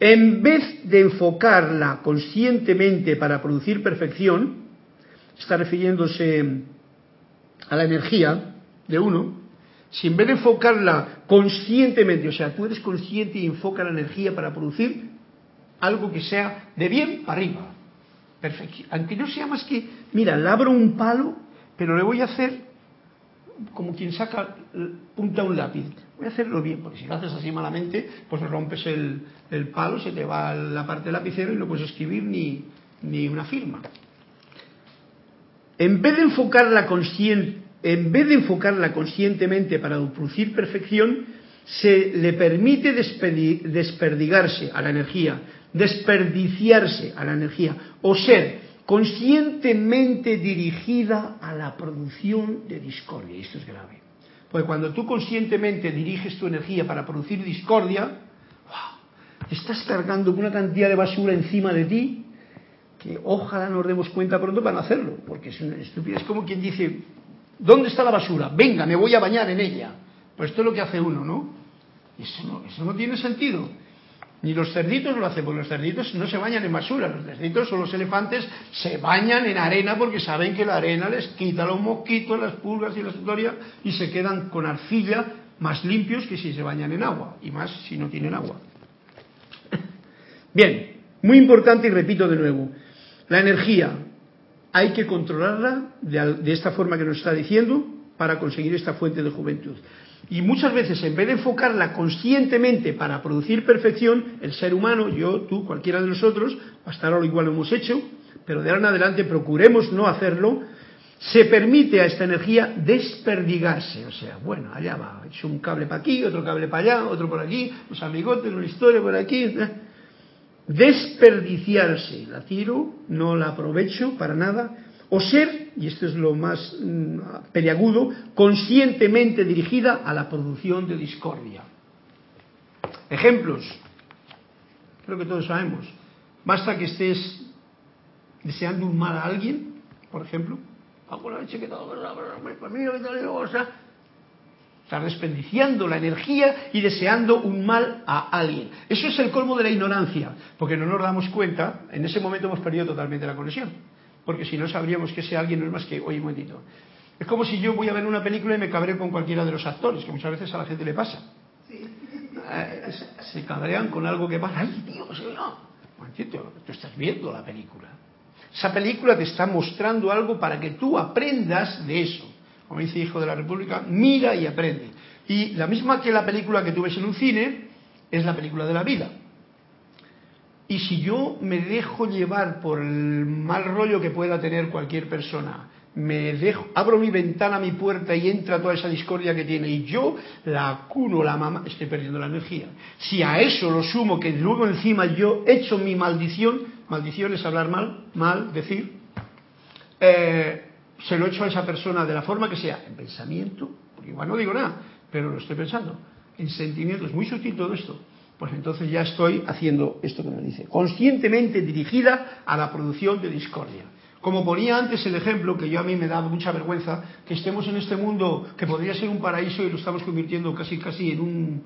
En vez de enfocarla conscientemente para producir perfección, está refiriéndose a la energía de uno, si en vez de enfocarla conscientemente, o sea, tú eres consciente y enfoca la energía para producir algo que sea de bien para arriba, Aunque no sea más que, mira, labro un palo, pero le voy a hacer como quien saca punta un lápiz. Voy a hacerlo bien, porque si lo haces así malamente, pues rompes el, palo, se te va la parte del lapicero y no puedes escribir ni, ni una firma. en vez de enfocarla conscien- en vez de enfocarla conscientemente para producir perfección, se le permite desperdigarse a la energía, desperdiciarse a la energía, o ser conscientemente dirigida a la producción de discordia. Esto es grave. Porque cuando tú conscientemente diriges tu energía para producir discordia, ¡wow! estás cargando una cantidad de basura encima de ti que ojalá nos demos cuenta pronto para no hacerlo, porque es una estupidez. Es como quien dice, ¿dónde está la basura? Venga, me voy a bañar en ella. Pues esto es lo que hace uno, ¿no? Eso no, eso no tiene sentido. Ni los cerditos lo hacen, porque los cerditos no se bañan en basura. Los cerditos o los elefantes se bañan en arena porque saben que la arena les quita los mosquitos, las pulgas y la historia y se quedan con arcilla más limpios que si se bañan en agua, y más si no tienen agua. Bien, muy importante y repito de nuevo, la energía hay que controlarla de, de esta forma que nos está diciendo para conseguir esta fuente de juventud. Y muchas veces, en vez de enfocarla conscientemente para producir perfección, el ser humano, yo, tú, cualquiera de nosotros, hasta ahora lo igual lo hemos hecho, pero de ahora en adelante procuremos no hacerlo, se permite a esta energía desperdigarse. O sea, bueno, allá va, he hecho un cable para aquí, otro cable para allá, otro por aquí, los amigotes, una historia por aquí. ¿eh? Desperdiciarse, la tiro, no la aprovecho para nada, o ser, y esto es lo más mm, peliagudo, conscientemente dirigida a la producción de discordia. Ejemplos, creo que todos sabemos. Basta que estés deseando un mal a alguien, por ejemplo, Estás desperdiciando la energía y deseando un mal a alguien. Eso es el colmo de la ignorancia, porque no nos damos cuenta, en ese momento hemos perdido totalmente la conexión. Porque si no sabríamos que ese alguien no es más que, oye, un momentito. Es como si yo voy a ver una película y me cabreo con cualquiera de los actores, que muchas veces a la gente le pasa. Eh, se- cabrean con algo que pasa. ¡Ay, Dios! No. Momentito, tú estás viendo la película. Esa película te está mostrando algo para que tú aprendas de eso. Como dice Hijo de la República, mira y aprende. Y la misma que la película que tú ves en un cine es la película de la vida. Y si yo me dejo llevar por el mal rollo que pueda tener cualquier persona, me dejo, abro mi ventana, mi puerta y entra toda esa discordia que tiene y yo la acuno, la mamá, estoy perdiendo la energía. Si a eso lo sumo que luego encima yo echo mi maldición, maldición es hablar mal, mal, decir, eh, se lo echo a esa persona de la forma que sea, en pensamiento, porque igual no digo nada, pero lo estoy pensando, en sentimiento, es muy sutil todo esto, pues entonces ya estoy haciendo esto que me dice, conscientemente dirigida a la producción de discordia. Como ponía antes el ejemplo, que yo a mí me da mucha vergüenza, que estemos en este mundo que podría ser un paraíso y lo estamos convirtiendo casi casi en un,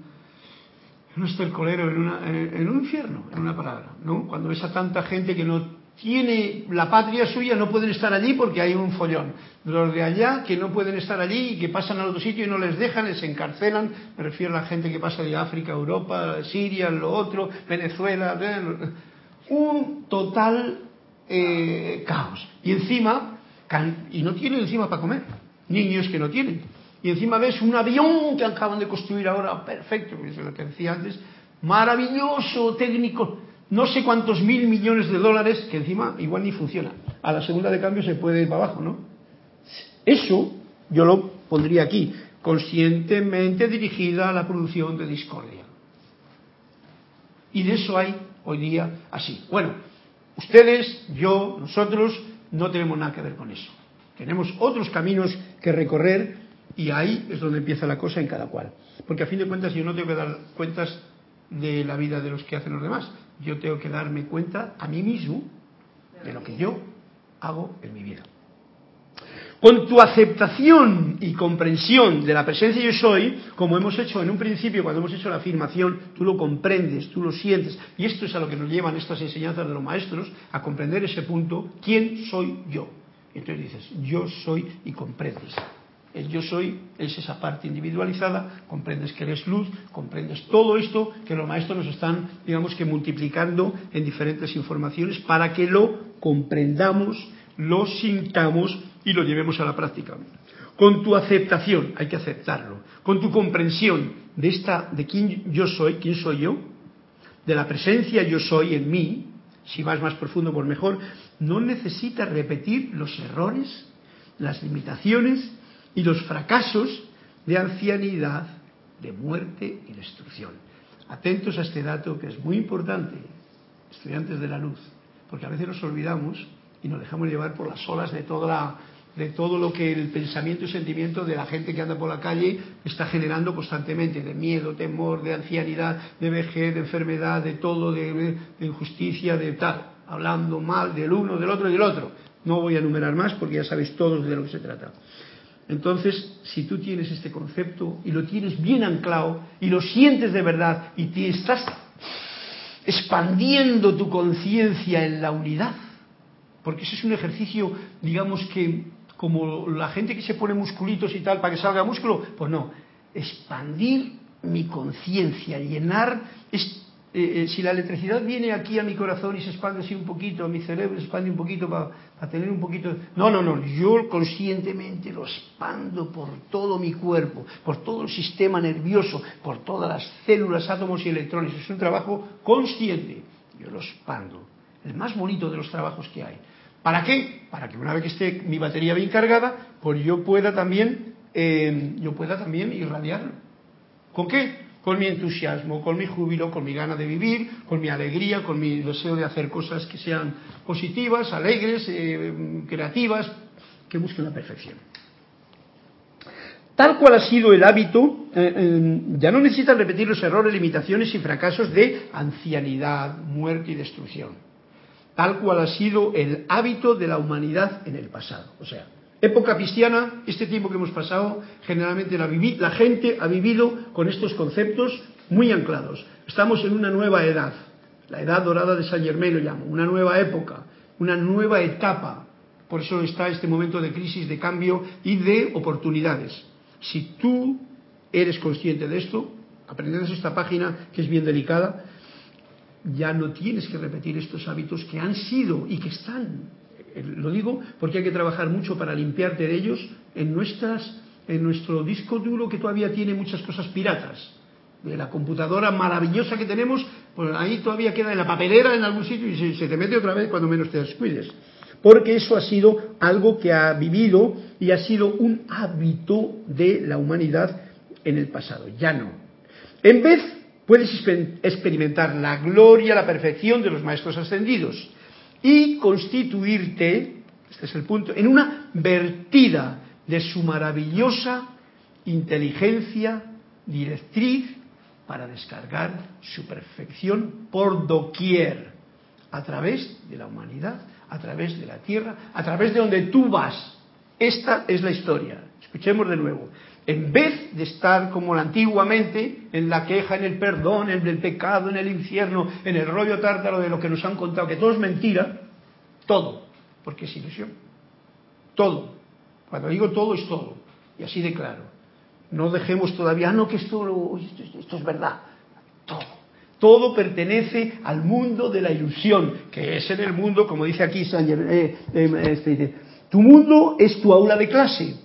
en un estercolero, en, una- en- en un infierno, en una palabra, ¿no? Cuando ves a tanta gente que no tiene la patria suya, no pueden estar allí porque hay un follón. Los de allá que no pueden estar allí y que pasan al otro sitio y no les dejan, les encarcelan. Me refiero a la gente que pasa de África, Europa, Siria, lo otro, Venezuela. Un total eh, caos. Y encima, y no tienen encima para comer. Niños que no tienen. Y encima ves un avión que acaban de construir ahora, perfecto, es lo que decía antes, maravilloso, técnico, no sé cuántos mil millones de dólares, que encima igual ni funciona. A la segunda de cambio se puede ir para abajo, ¿no? Eso yo lo pondría aquí, conscientemente dirigida a la producción de discordia. Y de eso hay hoy día así. Bueno, ustedes, yo, nosotros, no tenemos nada que ver con eso. Tenemos otros caminos que recorrer y ahí es donde empieza la cosa en cada cual. Porque a fin de cuentas yo no tengo que dar cuentas de la vida de los que hacen los demás. Yo tengo que darme cuenta a mí mismo de lo que yo hago en mi vida. Con tu aceptación y comprensión de la presencia yo soy, como hemos hecho en un principio cuando hemos hecho la afirmación, tú lo comprendes, tú lo sientes, y esto es a lo que nos llevan estas enseñanzas de los maestros, a comprender ese punto, ¿quién soy yo? Entonces dices, yo soy y comprendes. El yo soy es esa parte individualizada, comprendes que eres luz, comprendes todo esto que los maestros nos están, digamos que multiplicando en diferentes informaciones para que lo comprendamos, lo sintamos y lo llevemos a la práctica. Con tu aceptación, hay que aceptarlo, con tu comprensión de esta, de quién yo soy, quién soy yo, de la presencia yo soy en mí, si vas más profundo por mejor, no necesitas repetir los errores las limitaciones y los fracasos de ancianidad, de muerte y destrucción. Atentos a este dato que es muy importante, estudiantes de la luz, porque a veces nos olvidamos y nos dejamos llevar por las olas de de todo lo que el pensamiento y sentimiento de la gente que anda por la calle está generando constantemente, de miedo, temor, de ancianidad, de vejez, de enfermedad, de todo, de, injusticia, de tal, hablando mal del uno, del otro y del otro. No voy a enumerar más porque ya sabéis todos de lo que se trata. Entonces, si tú tienes este concepto y lo tienes bien anclado y lo sientes de verdad y te estás expandiendo tu conciencia en la unidad, porque ese es un ejercicio, digamos que como la gente que se pone musculitos y tal para que salga músculo, pues no, expandir mi conciencia, llenar, eh, eh, si la electricidad viene aquí a mi corazón y se expande así un poquito, a mi cerebro se expande un poquito para, tener un poquito, no, no, no, yo conscientemente lo expando por todo mi cuerpo, por todo el sistema nervioso, por todas las células, átomos y electrones, es un trabajo consciente, yo lo expando, el más bonito de los trabajos que hay. ¿Para qué? Para que una vez que esté mi batería bien cargada, pues yo pueda también, eh, yo pueda también irradiarlo. ¿Con qué? Con mi entusiasmo, con mi júbilo, con mi gana de vivir, con mi alegría, con mi deseo de hacer cosas que sean positivas, alegres, eh, creativas, que busquen la perfección. Tal cual ha sido el hábito, eh, ya no necesitan repetir los errores, limitaciones y fracasos de ancianidad, muerte y destrucción tal cual ha sido el hábito de la humanidad en el pasado. O sea, época cristiana, este tiempo que hemos pasado, generalmente la, gente ha vivido con estos conceptos muy anclados. Estamos en una nueva edad, la edad dorada de San Germain lo llamo, una nueva época, una nueva etapa. Por eso está este momento de crisis, de cambio y de oportunidades. Si tú eres consciente de esto, aprendiendo esta página que es bien delicada, ya no tienes que repetir estos hábitos que han sido y que están. Eh, lo digo porque hay que trabajar mucho para limpiarte de ellos en, nuestras, en nuestro disco duro que todavía tiene muchas cosas piratas. De la computadora maravillosa que tenemos, pues ahí todavía queda en la papelera en algún sitio y se, te mete otra vez cuando menos te descuides. Porque eso ha sido algo que ha vivido y ha sido un hábito de la humanidad en el pasado. Ya no. En vez puedes experimentar la gloria, la perfección de los maestros ascendidos y constituirte, este es el punto, en una vertida de su maravillosa inteligencia directriz para descargar su perfección por doquier, a través de la humanidad, a través de la tierra, a través de donde tú vas. Esta es la historia. Escuchemos de nuevo en vez de estar como antiguamente en la queja, en el perdón, en el pecado, en el infierno, en el rollo tártaro de lo que nos han contado, que todo es mentira, todo, porque es ilusión. Todo. Cuando digo todo es todo. Y así de claro. No dejemos todavía, ah, no, que esto, es verdad. Todo. Todo pertenece al mundo de la ilusión, que es en el mundo, como dice aquí Sanger, eh, eh, este, tu mundo es tu aula de clase.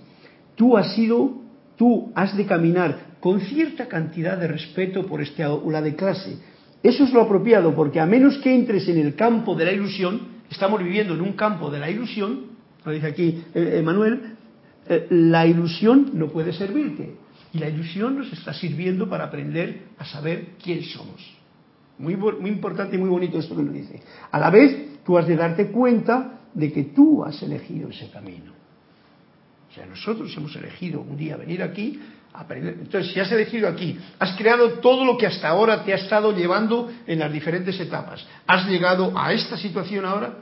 Tú has sido tú has de caminar con cierta cantidad de respeto por este aula de clase. Eso es lo apropiado, porque a menos que entres en el campo de la ilusión, estamos viviendo en un campo de la ilusión, lo dice aquí eh, Manuel, eh, la ilusión no puede servirte. Y la ilusión nos está sirviendo para aprender a saber quién somos. Muy, muy importante y muy bonito esto que nos dice. A la vez, tú has de darte cuenta de que tú has elegido ese camino. O sea, nosotros hemos elegido un día venir aquí a aprender. Entonces, si has elegido aquí, has creado todo lo que hasta ahora te ha estado llevando en las diferentes etapas. Has llegado a esta situación ahora,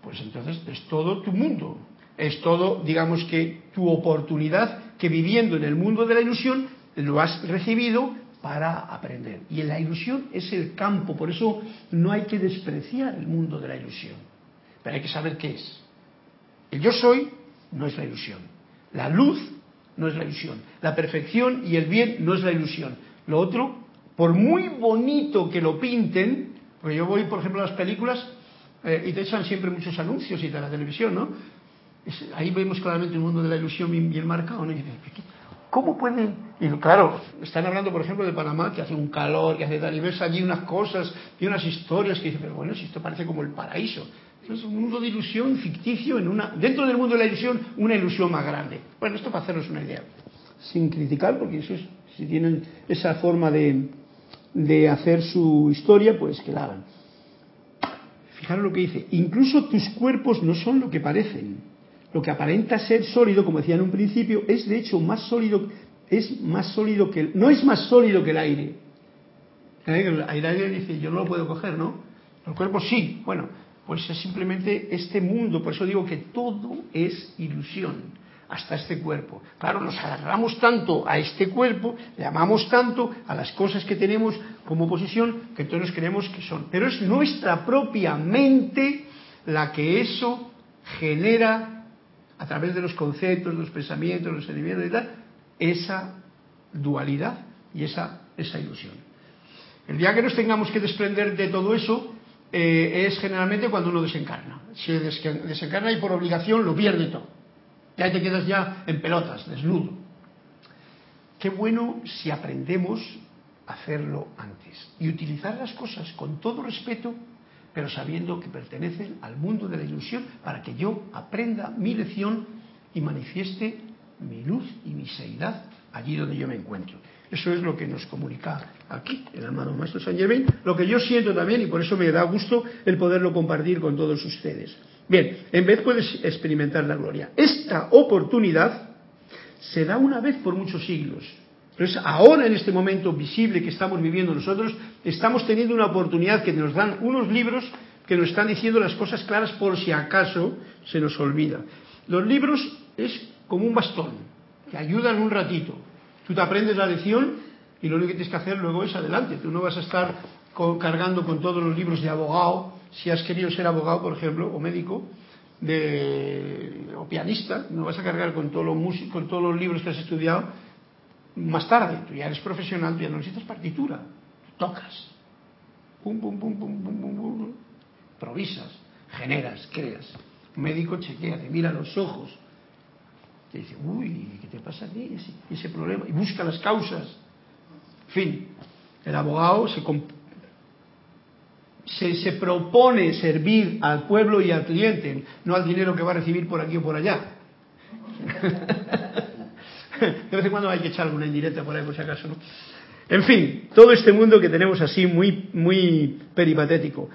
pues entonces es todo tu mundo. Es todo, digamos que, tu oportunidad que viviendo en el mundo de la ilusión lo has recibido para aprender. Y la ilusión es el campo, por eso no hay que despreciar el mundo de la ilusión. Pero hay que saber qué es. El yo soy no es la ilusión. La luz no es la ilusión. La perfección y el bien no es la ilusión. Lo otro, por muy bonito que lo pinten, porque yo voy, por ejemplo, a las películas eh, y te echan siempre muchos anuncios y de la televisión, ¿no? ahí vemos claramente el mundo de la ilusión bien, marcado, ¿no? ¿cómo pueden? Y claro, están hablando, por ejemplo, de Panamá, que hace un calor, que hace tal, y ves allí unas cosas y unas historias que dicen, pero bueno, si esto parece como el paraíso. Es un mundo de ilusión ficticio en una dentro del mundo de la ilusión una ilusión más grande. Bueno, esto para hacernos una idea, sin criticar, porque eso es, si tienen esa forma de, de hacer su historia, pues que la hagan. Fijaros lo que dice, incluso tus cuerpos no son lo que parecen. Lo que aparenta ser sólido, como decía en un principio, es de hecho más sólido, es más sólido que el, no es más sólido que el aire. El aire dice, yo no lo puedo coger, ¿no? El cuerpo sí. Bueno, pues es simplemente este mundo, por eso digo que todo es ilusión hasta este cuerpo. Claro, nos agarramos tanto a este cuerpo, le amamos tanto a las cosas que tenemos como posición, que entonces creemos que son. Pero es nuestra propia mente la que eso genera a través de los conceptos, los pensamientos, los sentimientos y tal, esa dualidad y esa, esa ilusión. El día que nos tengamos que desprender de todo eso eh, es generalmente cuando uno desencarna. Si desencarna y por obligación lo pierde todo ya te quedas ya en pelotas, desnudo. Qué bueno si aprendemos a hacerlo antes y utilizar las cosas con todo respeto, pero sabiendo que pertenecen al mundo de la ilusión para que yo aprenda mi lección y manifieste mi luz y mi seidad allí donde yo me encuentro. Eso es lo que nos comunica aquí el hermano Maestro San Germain, lo que yo siento también y por eso me da gusto el poderlo compartir con todos ustedes. Bien, en vez puedes experimentar la gloria. Esta oportunidad se da una vez por muchos siglos. Entonces, ahora en este momento visible que estamos viviendo nosotros, estamos teniendo una oportunidad que nos dan unos libros que nos están diciendo las cosas claras por si acaso se nos olvida. Los libros es como un bastón, que ayudan un ratito. Tú te aprendes la lección y lo único que tienes que hacer luego es adelante. Tú no vas a estar cargando con todos los libros de abogado si has querido ser abogado, por ejemplo, o médico, de, o pianista, no vas a cargar con, todos los con todos los libros que has estudiado más tarde. Tú ya eres profesional, tú ya no necesitas partitura, tocas. Pum, pum, pum, pum, pum, pum, pum. Provisas, generas, creas. Médico chequea, te mira los ojos, te dice, uy, ¿qué te pasa a ti? Ese, ese problema. Y busca las causas. En fin, el abogado se, se, propone servir al pueblo y al cliente, no al dinero que va a recibir por aquí o por allá. De vez en cuando hay que echar alguna indirecta por ahí, por si acaso, ¿no? En fin, todo este mundo que tenemos así muy, muy peripatético.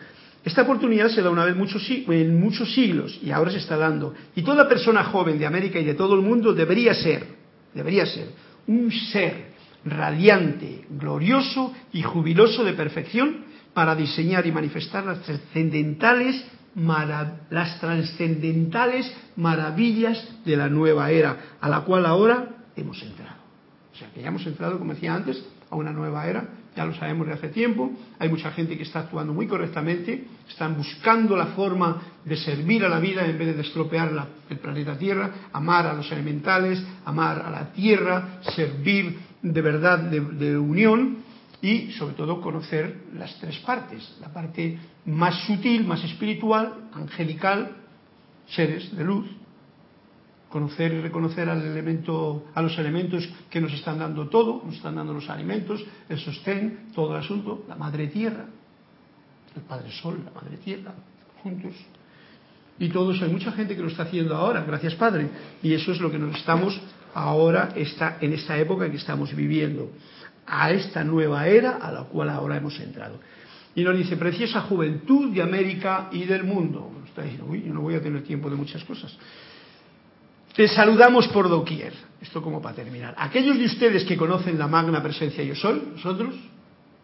Esta oportunidad se da una vez en muchos siglos y ahora se está dando. Y toda persona joven de América y de todo el mundo debería ser, debería ser un ser radiante, glorioso y jubiloso de perfección para diseñar y manifestar las las trascendentales maravillas de la nueva era, a la cual ahora hemos entrado. O sea, que ya hemos entrado, como decía antes, a una nueva era, ya lo sabemos de hace tiempo, hay mucha gente que está actuando muy correctamente, están buscando la forma de servir a la vida en vez de estropear el planeta Tierra, amar a los elementales, amar a la Tierra, servir de verdad de unión y sobre todo conocer las tres partes, la parte más sutil, más espiritual, angelical, seres de luz, conocer y reconocer al elemento, a los elementos que nos están dando todo, nos están dando los alimentos, el sostén, todo el asunto, la madre tierra, el padre sol, la madre tierra, juntos. Y todo eso, hay mucha gente que lo está haciendo ahora, gracias Padre. Y eso es lo que nos estamos ahora, está, en esta época que estamos viviendo a esta nueva era a la cual ahora hemos entrado. Y nos dice, preciosa juventud de América y del mundo. está uy, yo no voy a tener tiempo de muchas cosas. Te saludamos por doquier. Esto como para terminar. Aquellos de ustedes que conocen la magna presencia yo soy, nosotros,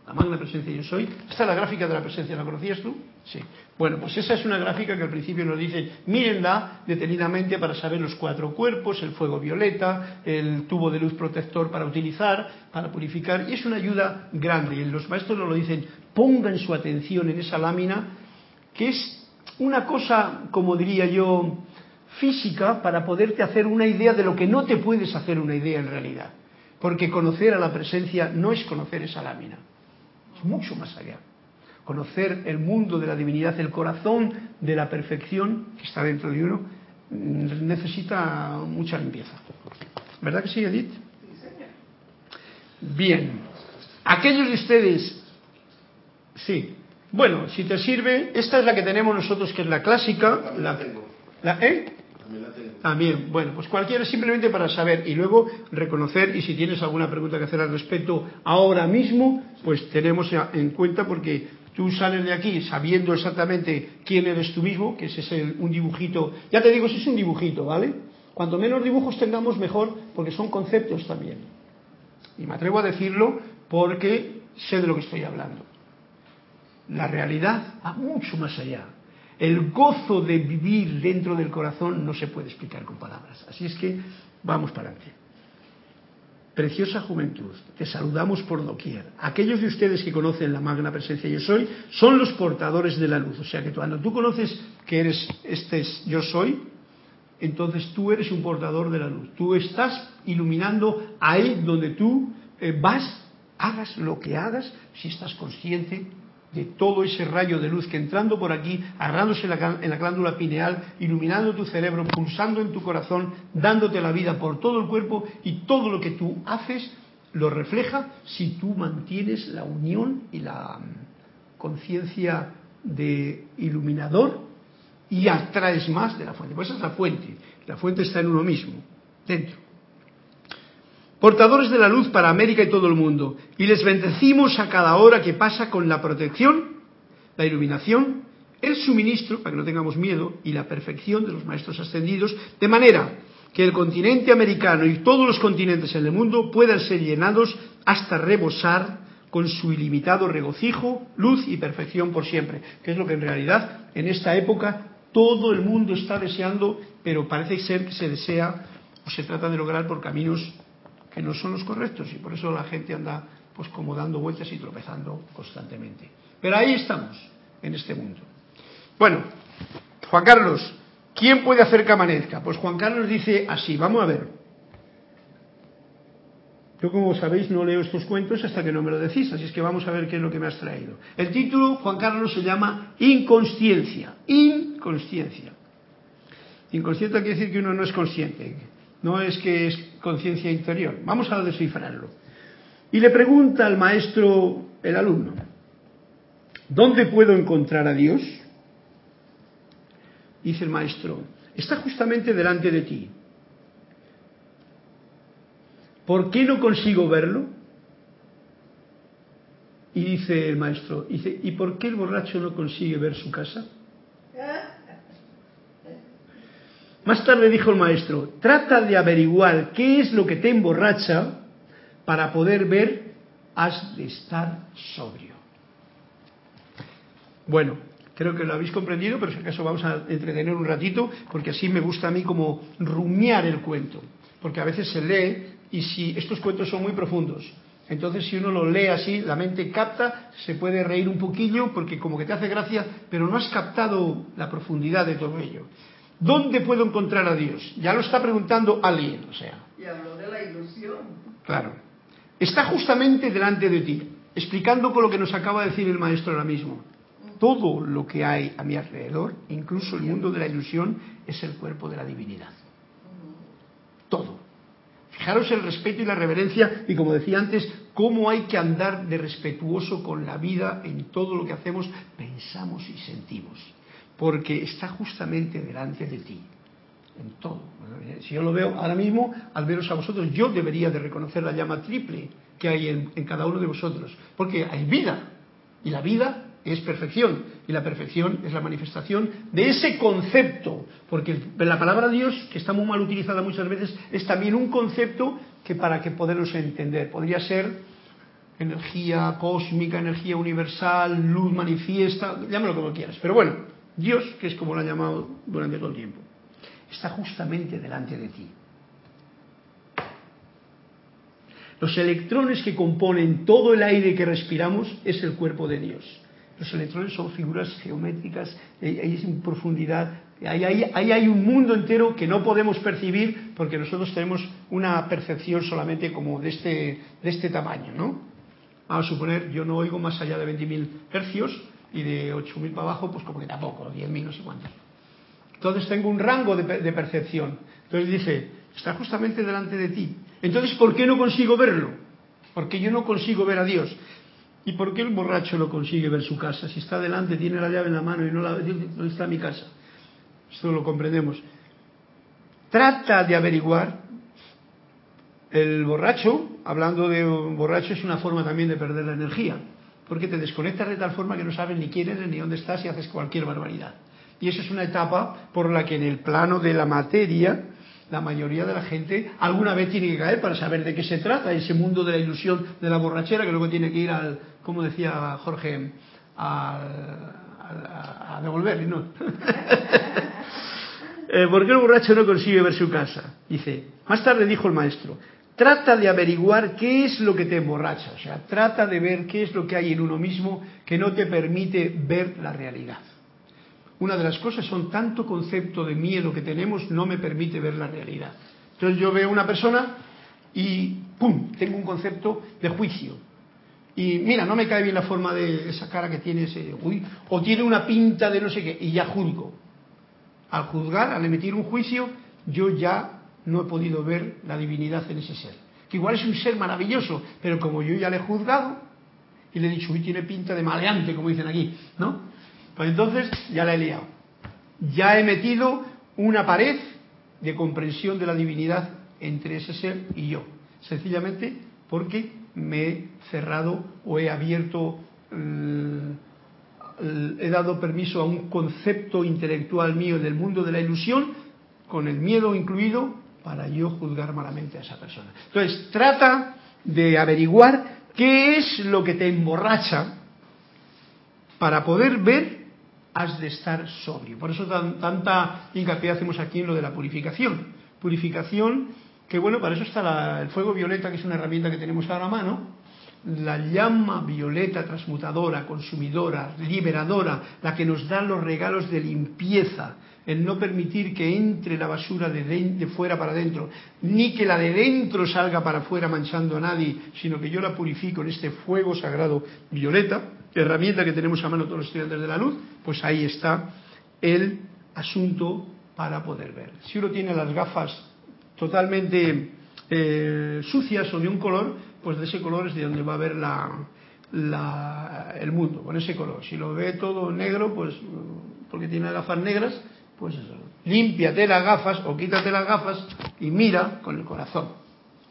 la magna presencia yo soy. Esta es la gráfica de la presencia, ¿la conocías tú? Sí. Bueno, pues esa es una gráfica que al principio nos dice, mírenla detenidamente para saber los cuatro cuerpos, el fuego violeta, el tubo de luz protector para utilizar, para purificar, y es una ayuda grande. Y los maestros nos lo dicen, pongan su atención en esa lámina, que es una cosa, como diría yo, física para poderte hacer una idea de lo que no te puedes hacer una idea en realidad. Porque conocer a la presencia no es conocer esa lámina mucho más allá. Conocer el mundo de la divinidad, el corazón de la perfección que está dentro de uno, mm, necesita mucha limpieza. ¿Verdad que sí, Edith? Bien. Aquellos de ustedes, sí, Bueno, si te sirve, esta es la que tenemos nosotros, que es la clásica. La, la- ¿eh? También bueno, pues cualquiera simplemente para saber y luego reconocer y si tienes alguna pregunta que hacer al respecto ahora mismo, pues tenemos en cuenta porque tú sales de aquí sabiendo exactamente quién eres tú mismo, que ese es el- un dibujito, ya te digo, ese es un dibujito, ¿vale? Cuanto menos dibujos tengamos mejor porque son conceptos también. Y me atrevo a decirlo porque sé de lo que estoy hablando. La realidad va mucho más allá. El gozo de vivir dentro del corazón no se puede explicar con palabras. Así es que vamos para adelante. Preciosa juventud, te saludamos por doquier. Aquellos de ustedes que conocen la magna presencia yo soy son los portadores de la luz. O sea que cuando tú conoces que eres este es yo soy, entonces tú eres un portador de la luz. Tú estás iluminando ahí donde tú eh, vas, hagas lo que hagas, si estás consciente de todo ese rayo de luz que entrando por aquí, agarrándose en la, glándula pineal, iluminando tu cerebro, pulsando en tu corazón, dándote la vida por todo el cuerpo y todo lo que tú haces lo refleja si tú mantienes la unión y la mm, conciencia de iluminador y atraes más de la fuente. Pues esa es la fuente. La fuente está en uno mismo, dentro. Portadores de la luz para América y todo el mundo. Y les bendecimos a cada hora que pasa con la protección, la iluminación, el suministro, para que no tengamos miedo, y la perfección de los maestros ascendidos, de manera que el continente americano y todos los continentes en el mundo puedan ser llenados hasta rebosar con su ilimitado regocijo, luz y perfección por siempre, que es lo que en realidad en esta época todo el mundo está deseando, pero parece ser que se desea o se trata de lograr por caminos que no son los correctos y por eso la gente anda pues como dando vueltas y tropezando constantemente. Pero ahí estamos, en este mundo. Bueno, Juan Carlos, ¿quién puede hacer que amanezca? Pues Juan Carlos dice así, vamos a ver. Yo como sabéis no leo estos cuentos hasta que no me lo decís, así es que vamos a ver qué es lo que me has traído. El título, Juan Carlos, se llama Inconsciencia. Inconsciencia. Inconsciente quiere decir que uno no es consciente, no es que es conciencia interior. Vamos a descifrarlo. Y le pregunta al maestro, el alumno, ¿dónde puedo encontrar a Dios? Dice el maestro, está justamente delante de ti. ¿Por qué no consigo verlo? Y dice el maestro, dice, ¿y por qué el borracho no consigue ver su casa? Más tarde dijo el maestro, trata de averiguar qué es lo que te emborracha para poder ver, has de estar sobrio. Bueno, creo que lo habéis comprendido, pero si acaso vamos a entretener un ratito, porque así me gusta a mí como rumiar el cuento, porque a veces se lee y si estos cuentos son muy profundos, entonces si uno lo lee así, la mente capta, se puede reír un poquillo porque como que te hace gracia, pero no has captado la profundidad de todo ello. ¿Dónde puedo encontrar a Dios? Ya lo está preguntando alguien, o sea, Y habló de la ilusión. claro. Está justamente delante de ti, explicando con lo que nos acaba de decir el maestro ahora mismo. Todo lo que hay a mi alrededor, incluso el mundo de la ilusión, es el cuerpo de la divinidad. Todo. Fijaros el respeto y la reverencia y como decía antes, cómo hay que andar de respetuoso con la vida en todo lo que hacemos, pensamos y sentimos. Porque está justamente delante de ti, en todo. Si yo lo veo ahora mismo, al veros a vosotros, yo debería de reconocer la llama triple que hay en, en cada uno de vosotros. Porque hay vida. Y la vida es perfección. Y la perfección es la manifestación de ese concepto. Porque la palabra Dios, que está muy mal utilizada muchas veces, es también un concepto que para que podernos entender. Podría ser energía cósmica, energía universal, luz manifiesta, llámalo como quieras. Pero bueno, Dios, que es como lo han llamado durante todo el tiempo, está justamente delante de ti. Los electrones que componen todo el aire que respiramos es el cuerpo de Dios. Los electrones son figuras geométricas, ahí en profundidad, ahí hay un mundo entero que no podemos percibir porque nosotros tenemos una percepción solamente como de este, de este tamaño, ¿no? Vamos a suponer, yo no oigo más allá de 20.000 hercios y de 8.000 para abajo, pues como que tampoco, 10.000 no sé cuántos. Entonces tengo un rango de, de percepción. Entonces dice, está justamente delante de ti. Entonces, ¿por qué no consigo verlo? Porque yo no consigo ver a Dios. ¿Y por qué el borracho no consigue ver su casa? Si está delante, tiene la llave en la mano y no la ve, ¿dónde está mi casa? Esto lo comprendemos. Trata de averiguar. El borracho, hablando de un borracho, es una forma también de perder la energía, porque te desconectas de tal forma que no sabes ni quién eres ni dónde estás y haces cualquier barbaridad. Y eso es una etapa por la que en el plano de la materia la mayoría de la gente alguna vez tiene que caer para saber de qué se trata, ese mundo de la ilusión de la borrachera que luego tiene que ir al, como decía Jorge, a, a devolver, ¿no? eh, ¿Por qué el borracho no consigue ver su casa? Dice, más tarde dijo el maestro, trata de averiguar qué es lo que te emborracha, o sea, trata de ver qué es lo que hay en uno mismo que no te permite ver la realidad. Una de las cosas son tanto concepto de miedo que tenemos no me permite ver la realidad. Entonces yo veo una persona y ¡pum! tengo un concepto de juicio. Y mira, no me cae bien la forma de esa cara que tiene ese, uy, o tiene una pinta de no sé qué, y ya juzgo. Al juzgar, al emitir un juicio, yo ya no he podido ver la divinidad en ese ser. Que igual es un ser maravilloso, pero como yo ya le he juzgado y le he dicho, uy, tiene pinta de maleante, como dicen aquí, ¿no? Pues entonces ya la he liado. Ya he metido una pared de comprensión de la divinidad entre ese ser y yo. Sencillamente porque me he cerrado o he abierto, he dado permiso a un concepto intelectual mío del mundo de la ilusión, con el miedo incluido, para yo juzgar malamente a esa persona. Entonces, trata de averiguar qué es lo que te emborracha para poder ver has de estar sobrio. Por eso tanta hincapié hacemos aquí en lo de la purificación. Purificación, que bueno, para eso está el fuego violeta, que es una herramienta que tenemos a mano, la llama violeta transmutadora, consumidora, liberadora, la que nos da los regalos de limpieza, el no permitir que entre la basura de, de, fuera para adentro, ni que la de dentro salga para afuera manchando a nadie, sino que yo la purifico en este fuego sagrado violeta, herramienta que tenemos a mano todos los estudiantes de la luz, pues ahí está el asunto para poder ver. Si uno tiene las gafas totalmente eh, sucias o de un color, pues de ese color es de donde va a ver la, la, el mundo, con ese color. Si lo ve todo negro, pues porque tiene gafas negras, pues eso. Límpiate las gafas o quítate las gafas y mira con el corazón.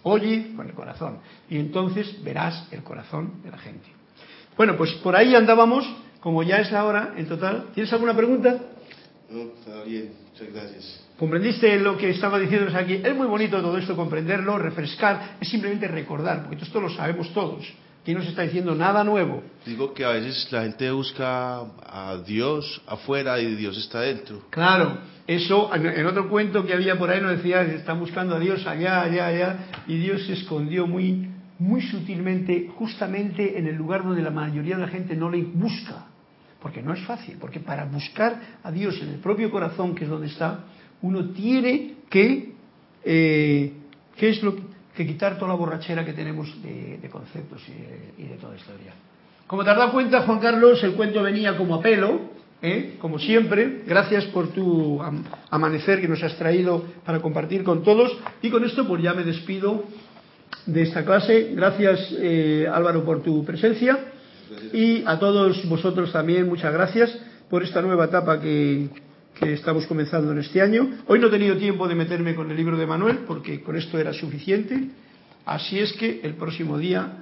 Oye con el corazón. Y entonces verás el corazón de la gente. Bueno, pues por ahí andábamos, como ya es la hora, en total. ¿Tienes alguna pregunta? No, está bien, muchas gracias. ¿Comprendiste lo que estaba diciéndonos aquí? Es muy bonito todo esto, comprenderlo, refrescar, es simplemente recordar, porque esto lo sabemos todos. Aquí no se está diciendo nada nuevo. Digo que a veces la gente busca a Dios afuera y Dios está dentro. Claro, eso en otro cuento que había por ahí nos decía, están buscando a Dios allá, allá, allá, y Dios se escondió muy, muy sutilmente, justamente en el lugar donde la mayoría de la gente no le busca. Porque no es fácil, porque para buscar a Dios en el propio corazón, que es donde está, uno tiene que, eh, ¿qué es lo que, quitar toda la borrachera que tenemos de, de conceptos y de, y de, toda historia. Como te has dado cuenta, Juan Carlos, el cuento venía como a pelo, ¿eh? como siempre. Gracias por tu amanecer que nos has traído para compartir con todos. Y con esto, pues ya me despido de esta clase. Gracias, eh, Álvaro, por tu presencia. Gracias. Y a todos vosotros también, muchas gracias por esta nueva etapa que, que estamos comenzando en este año. Hoy no he tenido tiempo de meterme con el libro de Manuel porque con esto era suficiente. Así es que el próximo día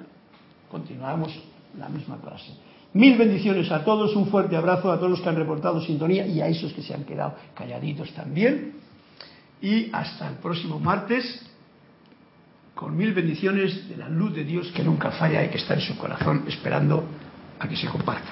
continuamos la misma clase. Mil bendiciones a todos, un fuerte abrazo a todos los que han reportado sintonía y a esos que se han quedado calladitos también. Y hasta el próximo martes, con mil bendiciones de la luz de Dios que nunca falla y que está en su corazón esperando a que se comparta.